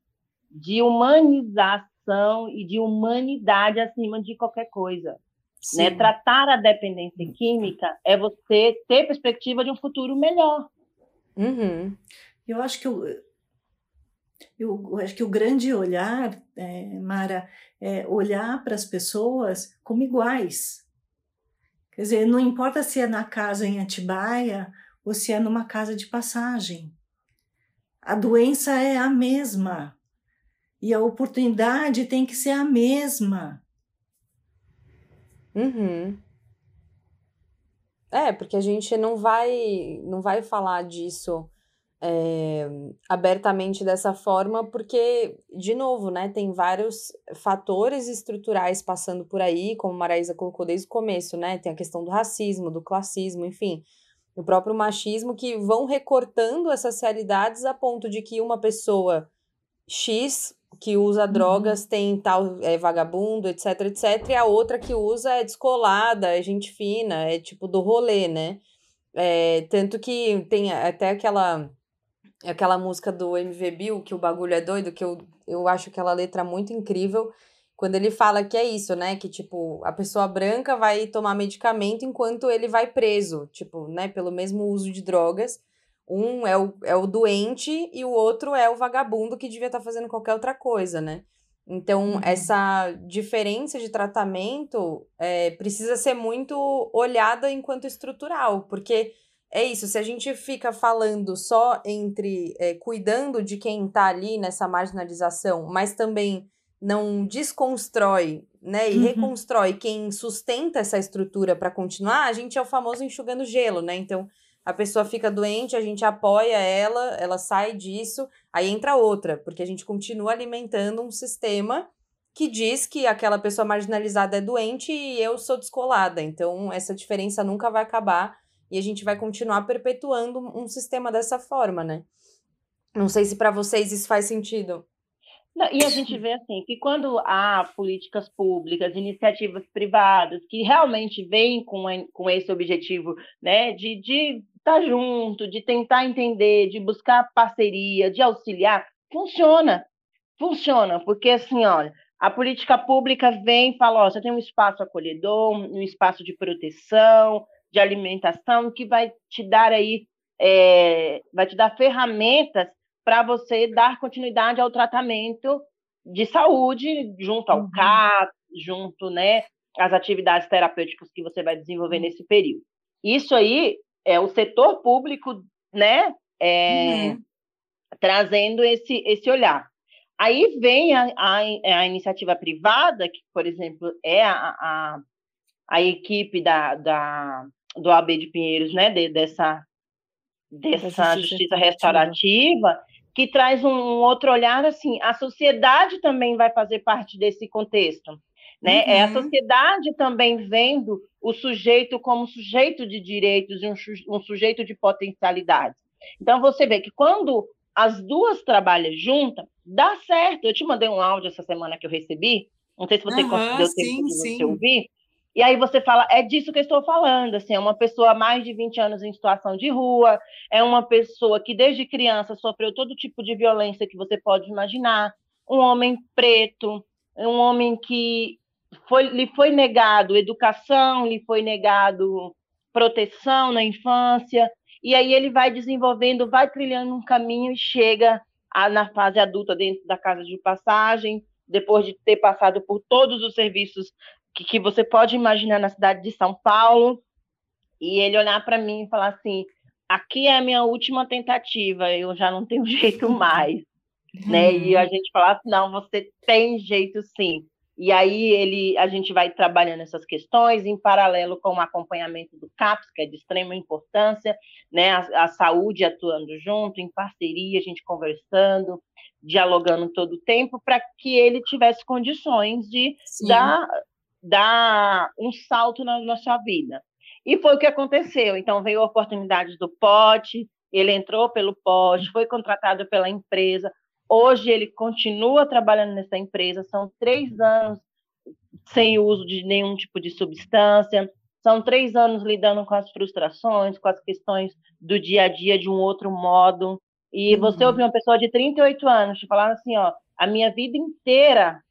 De humanização e de humanidade acima de qualquer coisa. Né? Tratar a dependência química é você ter perspectiva de um futuro melhor. Uhum. Eu acho que eu, eu acho que o grande olhar, é, Mara, é olhar para as pessoas como iguais. Quer dizer, não importa se é na casa em Atibaia ou se é numa casa de passagem. A doença é a mesma. E a oportunidade tem que ser a mesma. Uhum. É, porque a gente não vai, não vai falar disso é, abertamente dessa forma, porque, de novo, né, tem vários fatores estruturais passando por aí, como a Maraísa colocou desde o começo, né? Tem a questão do racismo, do classismo, enfim, o próprio machismo, que vão recortando essas realidades a ponto de que uma pessoa X que usa uhum. drogas tem tal é vagabundo, etc, etc, e a outra que usa é descolada, é gente fina, é tipo do rolê, né? É, tanto que tem até aquela aquela música do MV Bill, que o bagulho é doido, que eu, eu acho aquela letra muito incrível, quando ele fala que é isso, né? Que, tipo, a pessoa branca vai tomar medicamento enquanto ele vai preso, tipo, né? Pelo mesmo uso de drogas. Um é o, é o doente e o outro é o vagabundo que devia estar tá fazendo qualquer outra coisa, né? Então, uhum. essa diferença de tratamento é, precisa ser muito olhada enquanto estrutural, porque é isso, se a gente fica falando só entre é, cuidando de quem está ali nessa marginalização, mas também não desconstrói né, e uhum. reconstrói quem sustenta essa estrutura para continuar, a gente é o famoso enxugando gelo, né? Então, a pessoa fica doente, a gente apoia ela, ela sai disso, aí entra outra, porque a gente continua alimentando um sistema que diz que aquela pessoa marginalizada é doente e eu sou descolada. Então, essa diferença nunca vai acabar e a gente vai continuar perpetuando um sistema dessa forma, né? Não sei se para vocês isso faz sentido. E a gente vê assim que quando há políticas públicas, iniciativas privadas que realmente vêm com, com esse objetivo né, de, estar junto, de tentar entender, de buscar parceria, de auxiliar, funciona. Funciona, porque assim, olha, a política pública vem e fala, ó, você tem um espaço acolhedor, um espaço de proteção, de alimentação, que vai te dar aí é, vai te dar ferramentas para você dar continuidade ao tratamento de saúde junto ao uhum. CAP, junto, né, às atividades terapêuticas que você vai desenvolver nesse período. Isso aí é o setor público, né, é, uhum. trazendo esse, esse olhar. Aí vem a, a, a, iniciativa privada, que, por exemplo, é a, a, a equipe da, da, do AB de Pinheiros, né, de, dessa, dessa justiça restaurativa, que traz um, um, outro olhar, assim, a sociedade também vai fazer parte desse contexto. Né? Uhum. É a uhum. sociedade também vendo o sujeito como sujeito de direitos e um, um sujeito de potencialidades. Então, você vê que quando as duas trabalham juntas, dá certo. Eu te mandei um áudio essa semana que eu recebi, não sei se você uhum, conseguiu tempo de você ouvir, e aí você fala, é disso que eu estou falando, assim, é uma pessoa há mais de 20 anos em situação de rua, é uma pessoa que desde criança sofreu todo tipo de violência que você pode imaginar, um homem preto, um homem que foi, lhe foi negado educação, lhe foi negado proteção na infância, e aí ele vai desenvolvendo, vai trilhando um caminho e chega a, na fase adulta dentro da casa de passagem, depois de ter passado por todos os serviços que, que você pode imaginar na cidade de São Paulo, e ele olhar para mim e falar assim: aqui é a minha última tentativa, eu já não tenho *laughs* jeito mais. né? E a gente falar assim, não, você tem jeito sim. E aí ele, a gente vai trabalhando essas questões em paralelo com o acompanhamento do CAPS, que é de extrema importância, né? A, a saúde atuando junto, em parceria, a gente conversando, dialogando todo o tempo, para que ele tivesse condições de dar, dar um salto na, na sua vida. E foi o que aconteceu. Então veio a oportunidade do pote, ele entrou pelo pote, foi contratado pela empresa, Hoje ele continua trabalhando nessa empresa, são três anos sem uso de nenhum tipo de substância, são três anos lidando com as frustrações, com as questões do dia a dia de um outro modo. E uhum. você ouvir uma pessoa de 38 anos te falar assim, ó, a minha vida inteira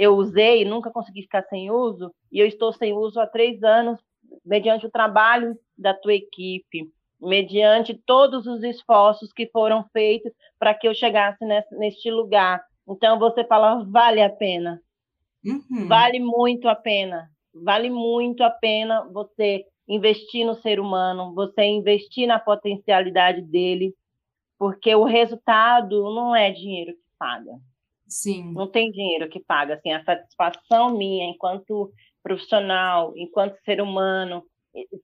eu usei, nunca consegui ficar sem uso, e eu estou sem uso há três anos, mediante o trabalho da tua equipe, mediante todos os esforços que foram feitos para que eu chegasse nesse, neste lugar. Então você fala, vale a pena. Uhum. Vale muito a pena. Vale muito a pena você investir no ser humano, você investir na potencialidade dele, porque o resultado não é dinheiro que paga. Sim. Não tem dinheiro que paga. Assim, a satisfação minha enquanto profissional, enquanto ser humano,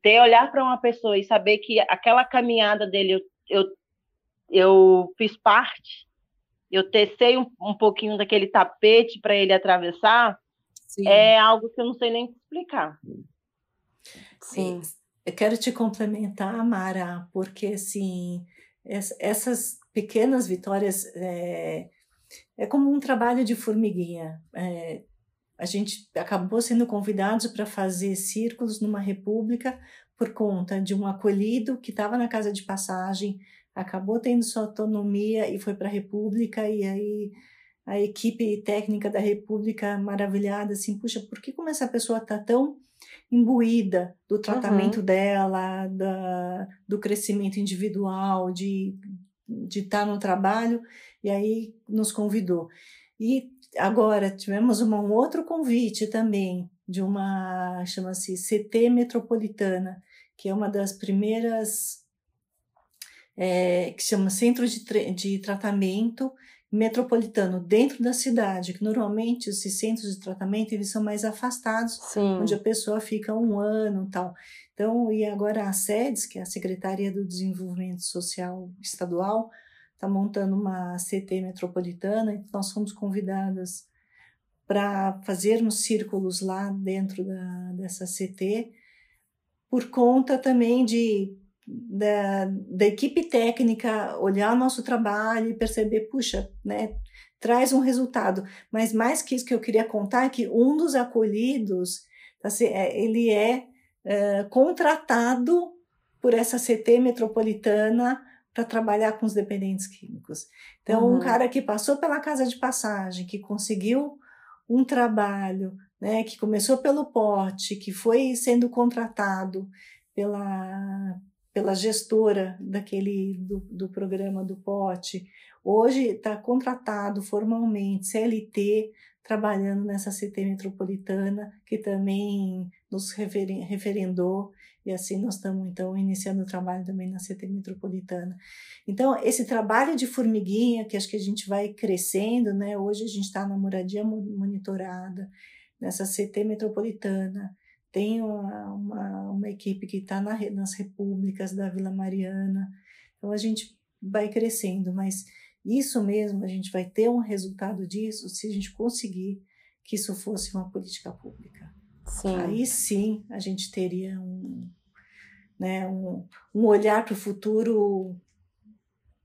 ter olhar para uma pessoa e saber que aquela caminhada dele eu, eu, eu fiz parte, eu tecei um, um pouquinho daquele tapete para ele atravessar, Sim. é algo que eu não sei nem explicar. Sim. Eu quero te complementar, Mara, porque assim, essas pequenas vitórias é, é como um trabalho de formiguinha. É, a gente acabou sendo convidados para fazer círculos numa república por conta de um acolhido que estava na casa de passagem, acabou tendo sua autonomia e foi para a república e aí a equipe técnica da república maravilhada assim, puxa, por que como essa pessoa está tão imbuída do tratamento uhum. dela, da, do crescimento individual, de de estar tá no trabalho e aí nos convidou. E agora tivemos uma, um outro convite também de uma, chama-se CT Metropolitana, que é uma das primeiras, é, que chama Centro de, de Tratamento Metropolitano, dentro da cidade, que normalmente esses centros de tratamento eles são mais afastados, Sim. onde a pessoa fica um ano tal. Então, e agora a SEDES, que é a Secretaria do Desenvolvimento Social Estadual, está montando uma CT metropolitana e nós fomos convidadas para fazermos círculos lá dentro da, dessa CT, por conta também de da, da equipe técnica olhar nosso trabalho e perceber, puxa, né, traz um resultado. Mas mais que isso que eu queria contar é que um dos acolhidos, assim, ele é, é contratado por essa CT metropolitana para trabalhar com os dependentes químicos. Então, uhum. um cara que passou pela casa de passagem, que conseguiu um trabalho, né, que começou pelo porte, que foi sendo contratado pela, pela gestora daquele do, do programa do pote. Hoje está contratado formalmente, CLT, trabalhando nessa CT metropolitana, que também nos referendou, e assim nós estamos então iniciando o trabalho também na CT metropolitana. Então, esse trabalho de formiguinha, que acho que a gente vai crescendo, né? Hoje a gente está na moradia monitorada, nessa CT metropolitana, tem uma, uma, uma equipe que está na, nas repúblicas da Vila Mariana, então a gente vai crescendo, mas isso mesmo, a gente vai ter um resultado disso se a gente conseguir que isso fosse uma política pública. Sim. Aí sim a gente teria um, né, um, um olhar para o futuro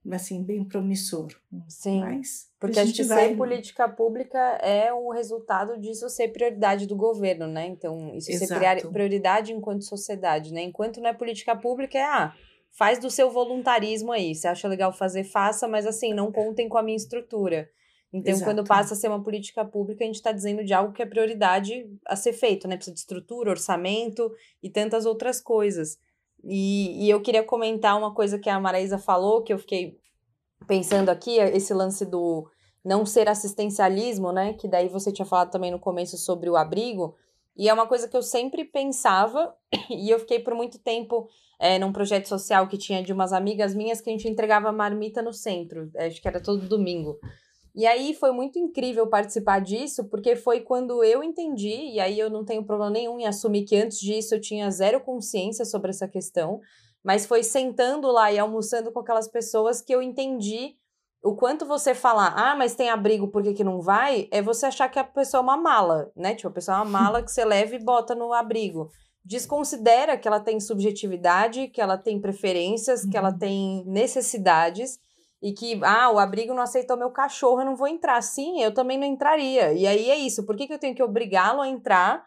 assim bem promissor. Sim. Mas porque a gente vai... ser política pública é o resultado disso ser prioridade do governo, né? Então, isso Exato. ser prioridade enquanto sociedade, né? Enquanto não é política pública é ah, faz do seu voluntarismo aí. Você acha legal fazer, faça, mas assim, não contem com a minha estrutura. Então, Exato. quando passa a ser uma política pública, a gente está dizendo de algo que é prioridade a ser feito, né? Precisa de estrutura, orçamento e tantas outras coisas. E, e eu queria comentar uma coisa que a Maraísa falou, que eu fiquei pensando aqui, esse lance do não ser assistencialismo, né? Que daí você tinha falado também no começo sobre o abrigo. E é uma coisa que eu sempre pensava, *coughs* e eu fiquei por muito tempo é, num projeto social que tinha de umas amigas minhas que a gente entregava marmita no centro, acho que era todo domingo. E aí foi muito incrível participar disso, porque foi quando eu entendi, e aí eu não tenho problema nenhum em assumir que antes disso eu tinha zero consciência sobre essa questão, mas foi sentando lá e almoçando com aquelas pessoas que eu entendi o quanto você falar, ah, mas tem abrigo, por que, que não vai? É você achar que a pessoa é uma mala, né? Tipo, a pessoa é uma *laughs* mala que você leva e bota no abrigo desconsidera que ela tem subjetividade, que ela tem preferências, que ela uhum. tem necessidades e que, ah, o abrigo não aceitou meu cachorro, eu não vou entrar. Sim, eu também não entraria. E aí é isso, por que, que eu tenho que obrigá-lo a entrar?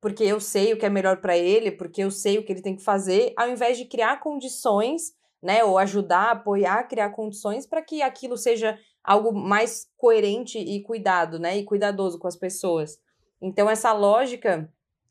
Porque eu sei o que é melhor para ele, porque eu sei o que ele tem que fazer, ao invés de criar condições, né, ou ajudar, apoiar, criar condições para que aquilo seja algo mais coerente e cuidado, né, e cuidadoso com as pessoas. Então essa lógica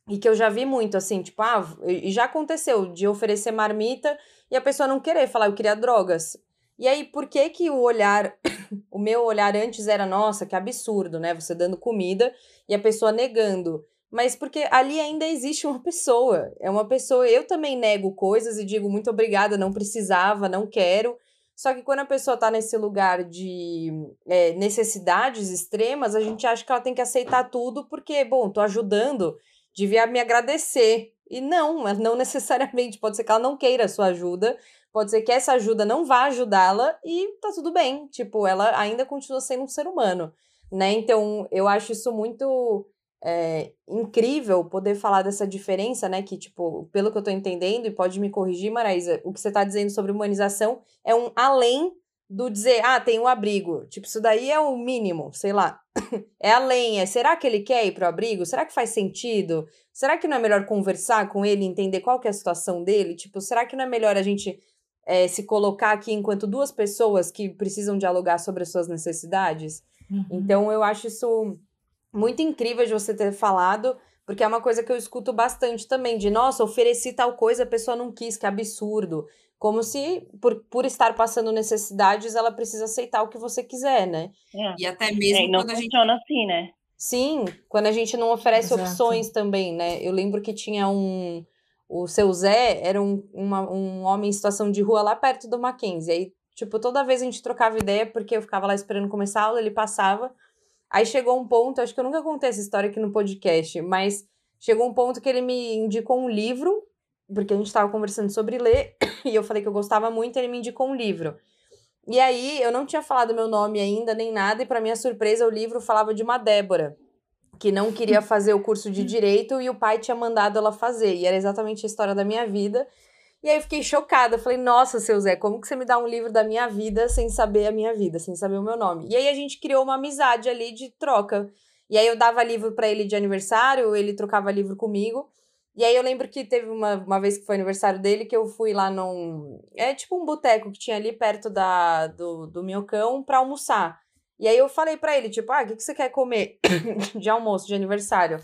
e que eu já vi muito, assim, tipo, ah, e já aconteceu de oferecer marmita e a pessoa não querer falar, eu queria drogas. E aí, por que que o olhar, *coughs* o meu olhar antes era, nossa, que absurdo, né? Você dando comida e a pessoa negando. Mas porque ali ainda existe uma pessoa. É uma pessoa, eu também nego coisas e digo muito obrigada, não precisava, não quero. Só que quando a pessoa tá nesse lugar de é, necessidades extremas, a gente acha que ela tem que aceitar tudo, porque, bom, tô ajudando devia me agradecer. E não, mas não *laughs* necessariamente. Pode ser que ela não queira a sua ajuda, pode ser que essa ajuda não vá ajudá-la e tá tudo bem. Tipo, ela ainda continua sendo um ser humano, né? Então, eu acho isso muito é, incrível poder falar dessa diferença, né? Que, tipo, pelo que eu tô entendendo, e pode me corrigir, Maraísa, o que você tá dizendo sobre humanização é um além do dizer, ah, tem um abrigo. Tipo, isso daí é o mínimo, sei lá. *coughs* é além, é será que ele quer ir pro abrigo? Será que faz sentido? Será que não é melhor conversar com ele, entender qual que é a situação dele? Tipo, será que não é melhor a gente é, se colocar aqui enquanto duas pessoas que precisam dialogar sobre as suas necessidades? Uhum. Então, eu acho isso muito incrível de você ter falado, porque é uma coisa que eu escuto bastante também, de nossa, ofereci tal coisa, a pessoa não quis, que absurdo. Como se, por, por estar passando necessidades, ela precisa aceitar o que você quiser, né? É. E até mesmo é, e não quando funciona a gente... assim, né? Sim, quando a gente não oferece Exato. opções também, né? Eu lembro que tinha um. O seu Zé era um, uma, um homem em situação de rua lá perto do Mackenzie. Aí, tipo, toda vez a gente trocava ideia, porque eu ficava lá esperando começar a aula, ele passava. Aí chegou um ponto, acho que eu nunca contei essa história aqui no podcast, mas chegou um ponto que ele me indicou um livro porque a gente estava conversando sobre ler, *coughs* e eu falei que eu gostava muito, e ele me indicou um livro. E aí, eu não tinha falado meu nome ainda, nem nada, e para minha surpresa, o livro falava de uma Débora, que não queria fazer o curso de direito e o pai tinha mandado ela fazer, e era exatamente a história da minha vida. E aí eu fiquei chocada, falei, nossa, seu Zé, como que você me dá um livro da minha vida sem saber a minha vida, sem saber o meu nome? E aí a gente criou uma amizade ali de troca. E aí eu dava livro para ele de aniversário, ele trocava livro comigo. E aí eu lembro que teve uma, uma vez que foi aniversário dele que eu fui lá num. É tipo um boteco que tinha ali perto da, do, do Minhocão pra almoçar. E aí eu falei para ele, tipo, ah, o que, que você quer comer *coughs* de almoço, de aniversário?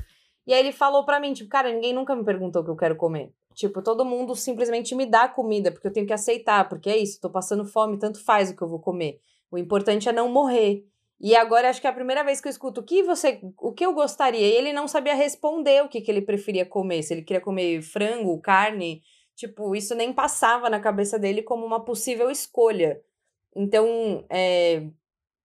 E aí ele falou pra mim, tipo, cara, ninguém nunca me perguntou o que eu quero comer. Tipo, todo mundo simplesmente me dá comida, porque eu tenho que aceitar, porque é isso, tô passando fome, tanto faz o que eu vou comer. O importante é não morrer. E agora acho que é a primeira vez que eu escuto o que você, o que eu gostaria. E ele não sabia responder o que, que ele preferia comer, se ele queria comer frango, carne, tipo, isso nem passava na cabeça dele como uma possível escolha. Então, é,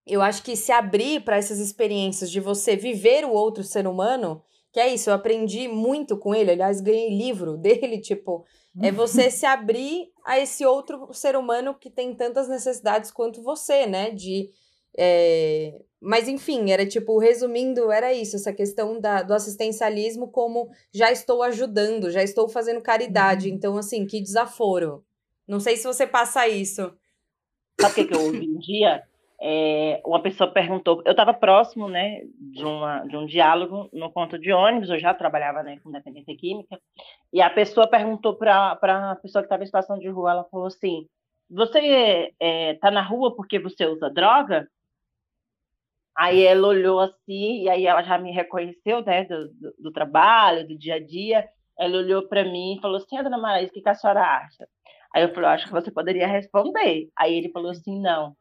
eu acho que se abrir para essas experiências de você viver o outro ser humano, que é isso, eu aprendi muito com ele, aliás, ganhei livro *laughs* dele, tipo, é você *laughs* se abrir a esse outro ser humano que tem tantas necessidades quanto você, né? De é... Mas, enfim, era tipo, resumindo, era isso, essa questão da, do assistencialismo como já estou ajudando, já estou fazendo caridade. Uhum. Então, assim, que desaforo. Não sei se você passa isso. Sabe o que, que eu ouvi um dia? É, uma pessoa perguntou, eu estava próximo, né, de, uma, de um diálogo no ponto de ônibus, eu já trabalhava, né, com dependência química, e a pessoa perguntou para a pessoa que estava em situação de rua, ela falou assim, você está é, tá na rua porque você usa droga? Aí ela olhou assim, e aí ela já me reconheceu, né, do, do, do trabalho, do dia a dia. Ela olhou para mim e falou assim: Dona Marais, o que, que a senhora acha? Aí eu falei: Acho que você poderia responder. Aí ele falou assim: Não,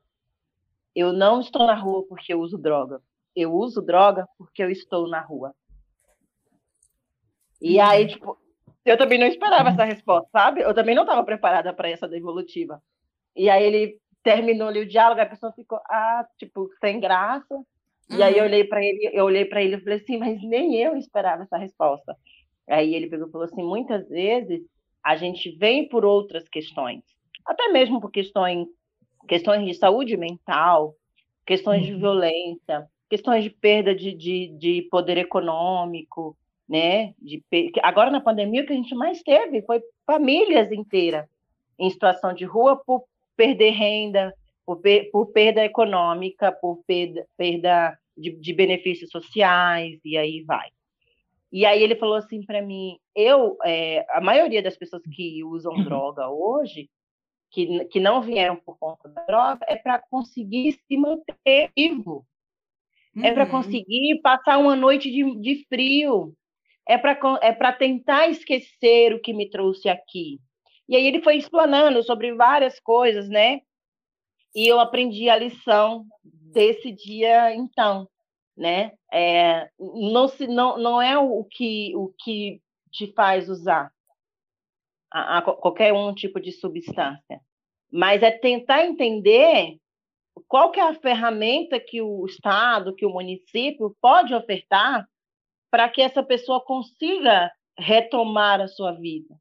eu não estou na rua porque eu uso droga. Eu uso droga porque eu estou na rua. E uhum. aí, tipo, eu também não esperava essa resposta, sabe? Eu também não estava preparada para essa devolutiva. E aí ele terminou ali o diálogo, a pessoa ficou, ah, tipo, sem graça. Uhum. E aí eu uhum. olhei para ele, eu olhei para ele e falei assim, mas nem eu esperava essa resposta. Aí ele pegou e falou assim, muitas vezes a gente vem por outras questões, até mesmo por questões, questões de saúde mental, questões uhum. de violência, questões de perda de, de, de poder econômico, né? De, agora na pandemia o que a gente mais teve foi famílias inteiras em situação de rua por perder renda, por, per, por perda econômica, por perda, perda de, de benefícios sociais, e aí vai. E aí ele falou assim para mim, eu, é, a maioria das pessoas que usam uhum. droga hoje, que, que não vieram por conta da droga, é para conseguir se manter vivo. Uhum. É para conseguir passar uma noite de, de frio. É para é tentar esquecer o que me trouxe aqui. E aí ele foi explanando sobre várias coisas, né? E eu aprendi a lição desse dia então, né? É, não, se, não, não é o que, o que te faz usar a, a qualquer um tipo de substância, mas é tentar entender qual que é a ferramenta que o Estado, que o município pode ofertar para que essa pessoa consiga retomar a sua vida.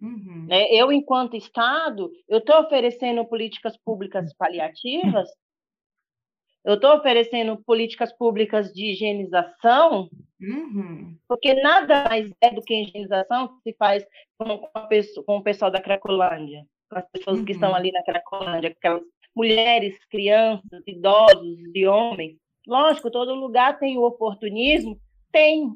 Uhum. Né? Eu, enquanto Estado, eu estou oferecendo políticas públicas paliativas, eu estou oferecendo políticas públicas de higienização, uhum. porque nada mais é do que higienização que se faz com, pessoa, com o pessoal da Cracolândia, com as pessoas uhum. que estão uhum. ali na Cracolândia, aquelas mulheres, crianças, idosos e homens. Lógico, todo lugar tem o oportunismo, tem,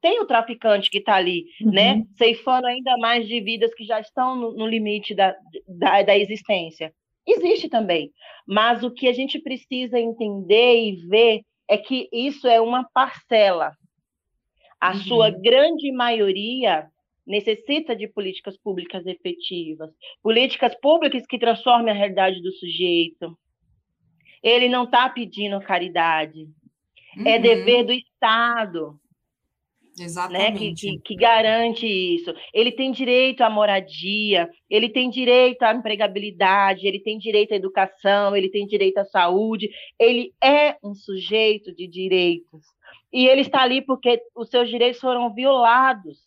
tem o traficante que está ali, né, uhum. né, ceifando ainda mais de vidas que já estão no, no limite da, da, da, existência. Existe também, mas o que a gente precisa entender e ver é que isso é uma parcela. A uhum. sua grande maioria necessita de políticas públicas efetivas, políticas públicas que transformem a realidade do sujeito. Ele não está pedindo caridade, é uhum. é dever do Estado Exatamente. Né, que, que, que, garante isso. Ele tem direito à moradia, ele tem direito à empregabilidade, ele tem direito à educação, ele tem direito à saúde, ele é um sujeito de direitos. E ele está ali porque os seus direitos foram violados.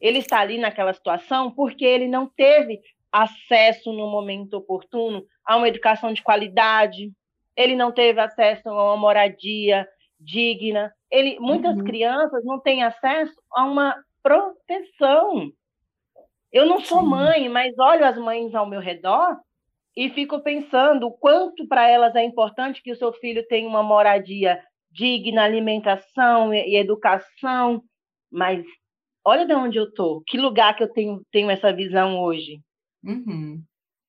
Ele está ali naquela situação porque ele não teve acesso no momento oportuno a uma educação de qualidade, ele não teve acesso a uma moradia digna, ele, muitas uhum. crianças não têm acesso a uma proteção. Eu não sou mãe, mas olho as mães ao meu redor e fico pensando o quanto para elas é importante que o seu filho tenha uma moradia digna, alimentação e, educação. Mas olha de onde eu estou, que lugar que eu tenho, tenho essa visão hoje. Uhum.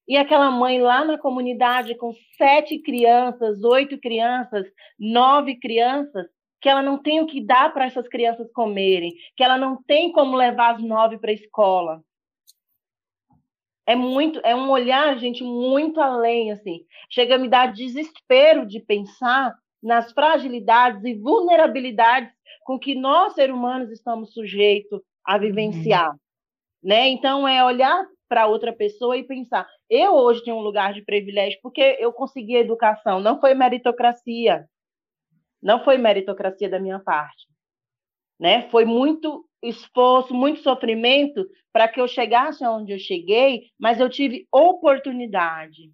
E aquela mãe lá na comunidade com sete crianças, oito crianças, nove crianças, que ela não tem o que dar para essas crianças comerem, que ela não tem como levar as nove para a escola, É muito, é um olhar, gente, muito além, assim. Chega a me dar desespero de pensar nas fragilidades e vulnerabilidades com que nós, seres humanos, estamos sujeitos a vivenciar. Uhum. Né? Então, é olhar para outra pessoa e pensar: eu hoje tenho um lugar de privilégio porque eu consegui educação, não foi meritocracia. Não foi meritocracia da minha parte. Né? Foi muito esforço, muito sofrimento para que eu chegasse onde eu cheguei, mas eu tive oportunidade.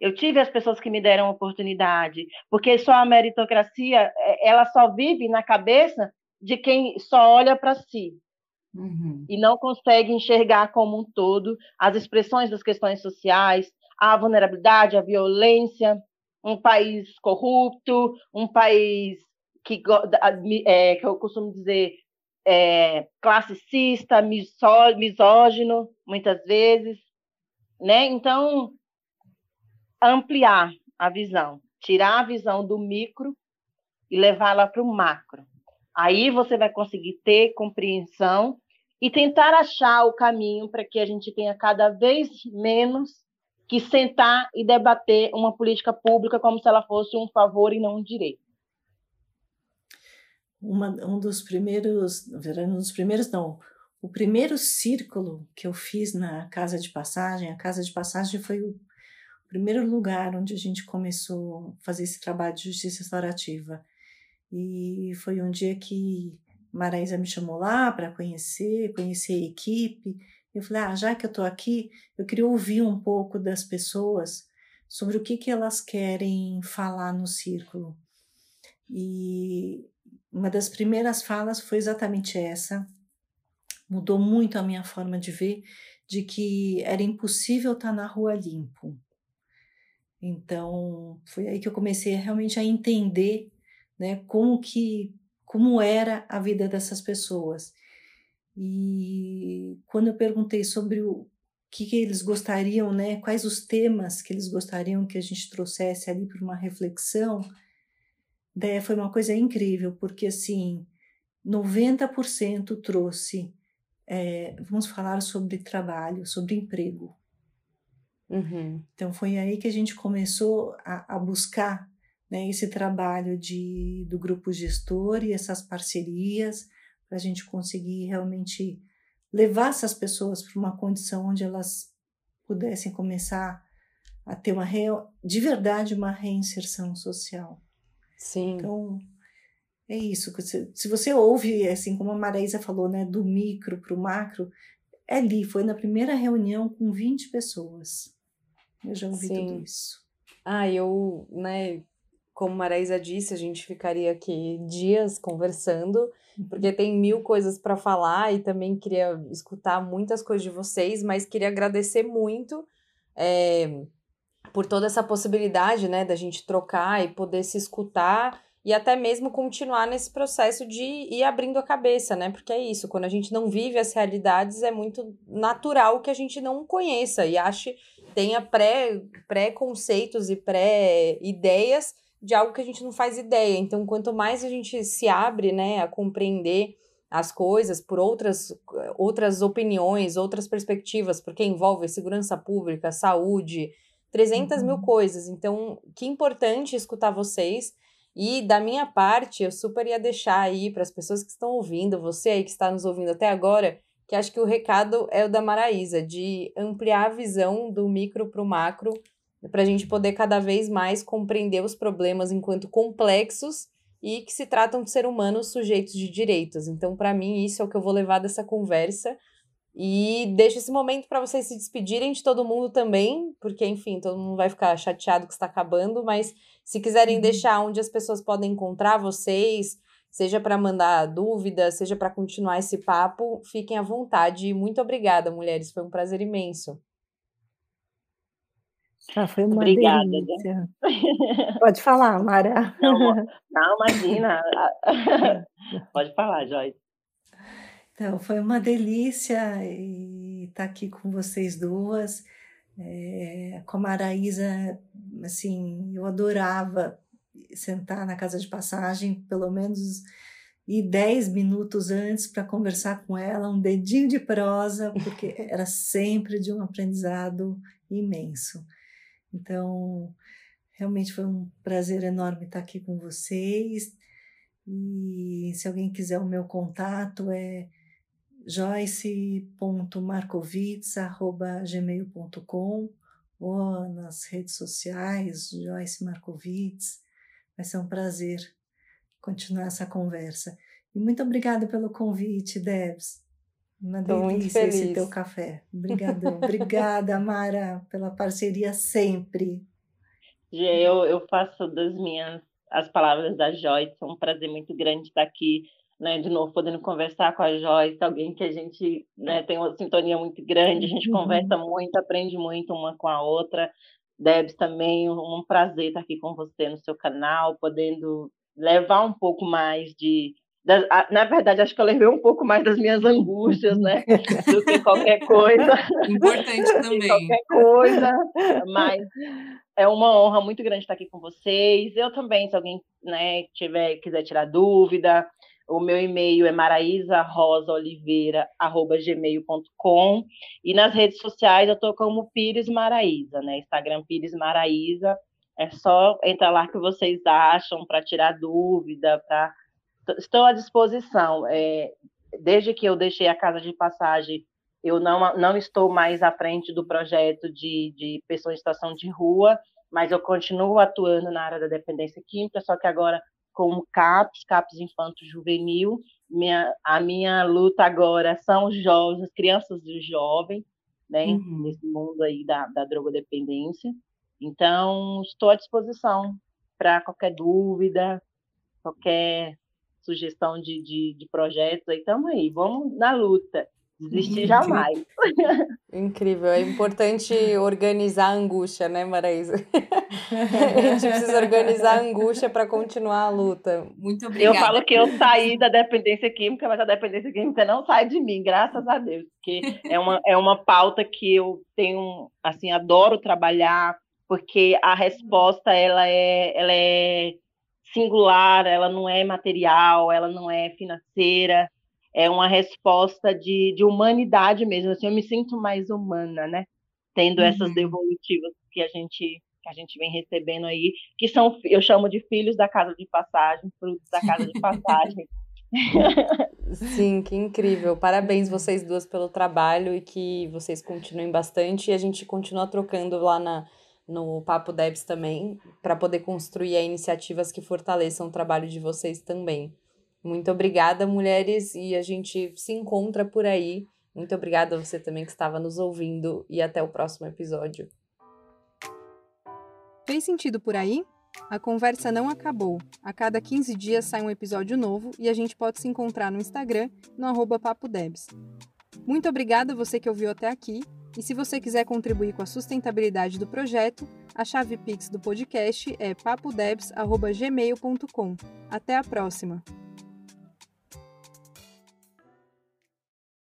Eu tive as pessoas que me deram oportunidade, porque só a meritocracia, é, ela só vive na cabeça de quem só olha para si. Uhum. E não consegue enxergar como um todo as expressões das questões sociais, a vulnerabilidade, a violência, um país corrupto, um país que, é, que eu costumo dizer é, classicista, misó, misógino, muitas vezes, né? Então, ampliar a visão, tirar a visão do micro e levá-la para o macro. Aí você vai conseguir ter compreensão e tentar achar o caminho para que a gente tenha cada vez menos que sentar e debater uma política pública como se ela fosse um favor e não um direito. Uma, um dos primeiros, um dos primeiros não, o primeiro círculo que eu fiz na Casa de Passagem, a Casa de Passagem foi o primeiro lugar onde a gente começou a fazer esse trabalho de justiça restaurativa. E foi um dia que Maraísa me chamou lá para conhecer, conhecer a equipe. Eu falei, ah, já que eu estou aqui, eu queria ouvir um pouco das pessoas sobre o que, que elas querem falar no círculo. E uma das primeiras falas foi exatamente essa. Mudou muito a minha forma de ver, de que era impossível estar tá na rua limpo. Então, foi aí que eu comecei realmente a entender, né, como que como era a vida dessas pessoas. E quando eu perguntei sobre o que, que eles gostariam, né, quais os temas que eles gostariam que a gente trouxesse ali para uma reflexão, daí foi uma coisa incrível, porque assim, 90% trouxe, é, vamos falar sobre trabalho, sobre emprego. Uhum. Então foi aí que a gente começou a, a buscar né, esse trabalho de, do grupo gestor e essas parcerias para a gente conseguir realmente levar essas pessoas para uma condição onde elas pudessem começar a ter uma real, de verdade uma reinserção social. Sim. Então é isso. Se você ouve, assim como a Maraísa falou, né, do micro para o macro, é ali, foi na primeira reunião com 20 pessoas. Eu já ouvi Sim. tudo isso. Ah, eu, né, como Maraísa disse, a gente ficaria aqui dias conversando, porque tem mil coisas para falar e também queria escutar muitas coisas de vocês, mas queria agradecer muito é, por toda essa possibilidade, né, da gente trocar e poder se escutar e até mesmo continuar nesse processo de ir abrindo a cabeça, né? Porque é isso, quando a gente não vive as realidades, é muito natural que a gente não conheça e ache, tenha pré, pré-conceitos e pré-ideias de algo que a gente não faz ideia. Então, quanto mais a gente se abre, né, a compreender as coisas por outras, outras opiniões, outras perspectivas, porque envolve segurança pública, saúde, 300 uhum. mil coisas. Então, que importante escutar vocês. E da minha parte, eu super ia deixar aí para as pessoas que estão ouvindo, você aí que está nos ouvindo até agora, que acho que o recado é o da Maraísa, de ampliar a visão do micro para o macro para a gente poder cada vez mais compreender os problemas enquanto complexos e que se tratam de ser humanos sujeitos de direitos. Então, para mim, isso é o que eu vou levar dessa conversa. E deixo esse momento para vocês se despedirem de todo mundo também, porque, enfim, todo mundo vai ficar chateado que está acabando, mas se quiserem uhum. deixar onde as pessoas podem encontrar vocês, seja para mandar dúvida, seja para continuar esse papo, fiquem à vontade. Muito obrigada, mulheres, foi um prazer imenso. Ah, foi uma Obrigada. delícia. *laughs* Pode falar, Mara. Não, não imagina. *laughs* Pode falar, Joyce. Então, foi uma delícia estar aqui com vocês duas. É, com a Maraísa, assim, eu adorava sentar na casa de passagem, pelo menos ir 10 minutos antes para conversar com ela, um dedinho de prosa, porque era sempre de um aprendizado imenso. Então, realmente foi um prazer enorme estar aqui com vocês. E se alguém quiser o meu contato é joyce.markovitz.gmail.com ou nas redes sociais, Joyce Markovitz. Vai ser um prazer continuar essa conversa. E muito obrigada pelo convite, Debs. Uma Tô delícia esse teu café. Obrigadão. Obrigada, Mara, pela parceria sempre. Eu, eu faço das minhas as palavras da Joyce. É um prazer muito grande estar aqui, né, de novo, podendo conversar com a Joyce, alguém que a gente né, tem uma sintonia muito grande, a gente uhum. conversa muito, aprende muito uma com a outra. Debs também, um prazer estar aqui com você no seu canal, podendo levar um pouco mais de na verdade, acho que eu levei um pouco mais das minhas angústias, né? Do que qualquer coisa. Importante também. qualquer coisa. Mas é uma honra muito grande estar aqui com vocês. Eu também, se alguém né, tiver, quiser tirar dúvida, o meu e-mail é maraisarosaoliveira.gmail.com e nas redes sociais eu estou como Pires Maraísa, né? Instagram Pires Maraísa. É só entrar lá que vocês acham para tirar dúvida, para estou à disposição. É, desde que eu deixei a casa de passagem, eu não, não estou mais à frente do projeto de, de pessoas em situação de rua, mas eu continuo atuando na área da dependência química, só que agora com CAPS, CAPS Infanto Juvenil. Minha, a minha luta agora são os jovens, as crianças e os jovens, né, uhum. nesse mundo aí da, da drogodependência. Então, estou à disposição para qualquer dúvida, qualquer sugestão de, de, de projetos, aí estamos aí, vamos na luta. Desistir jamais. *laughs* Incrível. É importante organizar a angústia, né, Maraísa? *laughs* a gente precisa organizar a angústia para continuar a luta. Muito obrigada. Eu falo que eu saí da dependência química, mas a dependência química não sai de mim, graças a Deus. Porque é uma, é uma pauta que eu tenho, assim, adoro trabalhar, porque a resposta, ela é, ela é singular, ela não é material, ela não é financeira, é uma resposta de, de humanidade mesmo. Assim, eu me sinto mais humana, né? Tendo uhum. essas devolutivas que a gente que a gente vem recebendo aí, que são eu chamo de filhos da casa de passagem, frutos da casa de passagem. *laughs* Sim, que incrível. Parabéns vocês duas pelo trabalho e que vocês continuem bastante e a gente continua trocando lá na no Papo Debs também, para poder construir iniciativas que fortaleçam o trabalho de vocês também. Muito obrigada, mulheres, e a gente se encontra por aí. Muito obrigada a você também que estava nos ouvindo e até o próximo episódio. Fez sentido por aí? A conversa não acabou. A cada 15 dias sai um episódio novo e a gente pode se encontrar no Instagram, no arroba Papo Debs. Muito obrigada você que ouviu até aqui e se você quiser contribuir com a sustentabilidade do projeto, a chave Pix do podcast é papodebs.gmail.com. Até a próxima!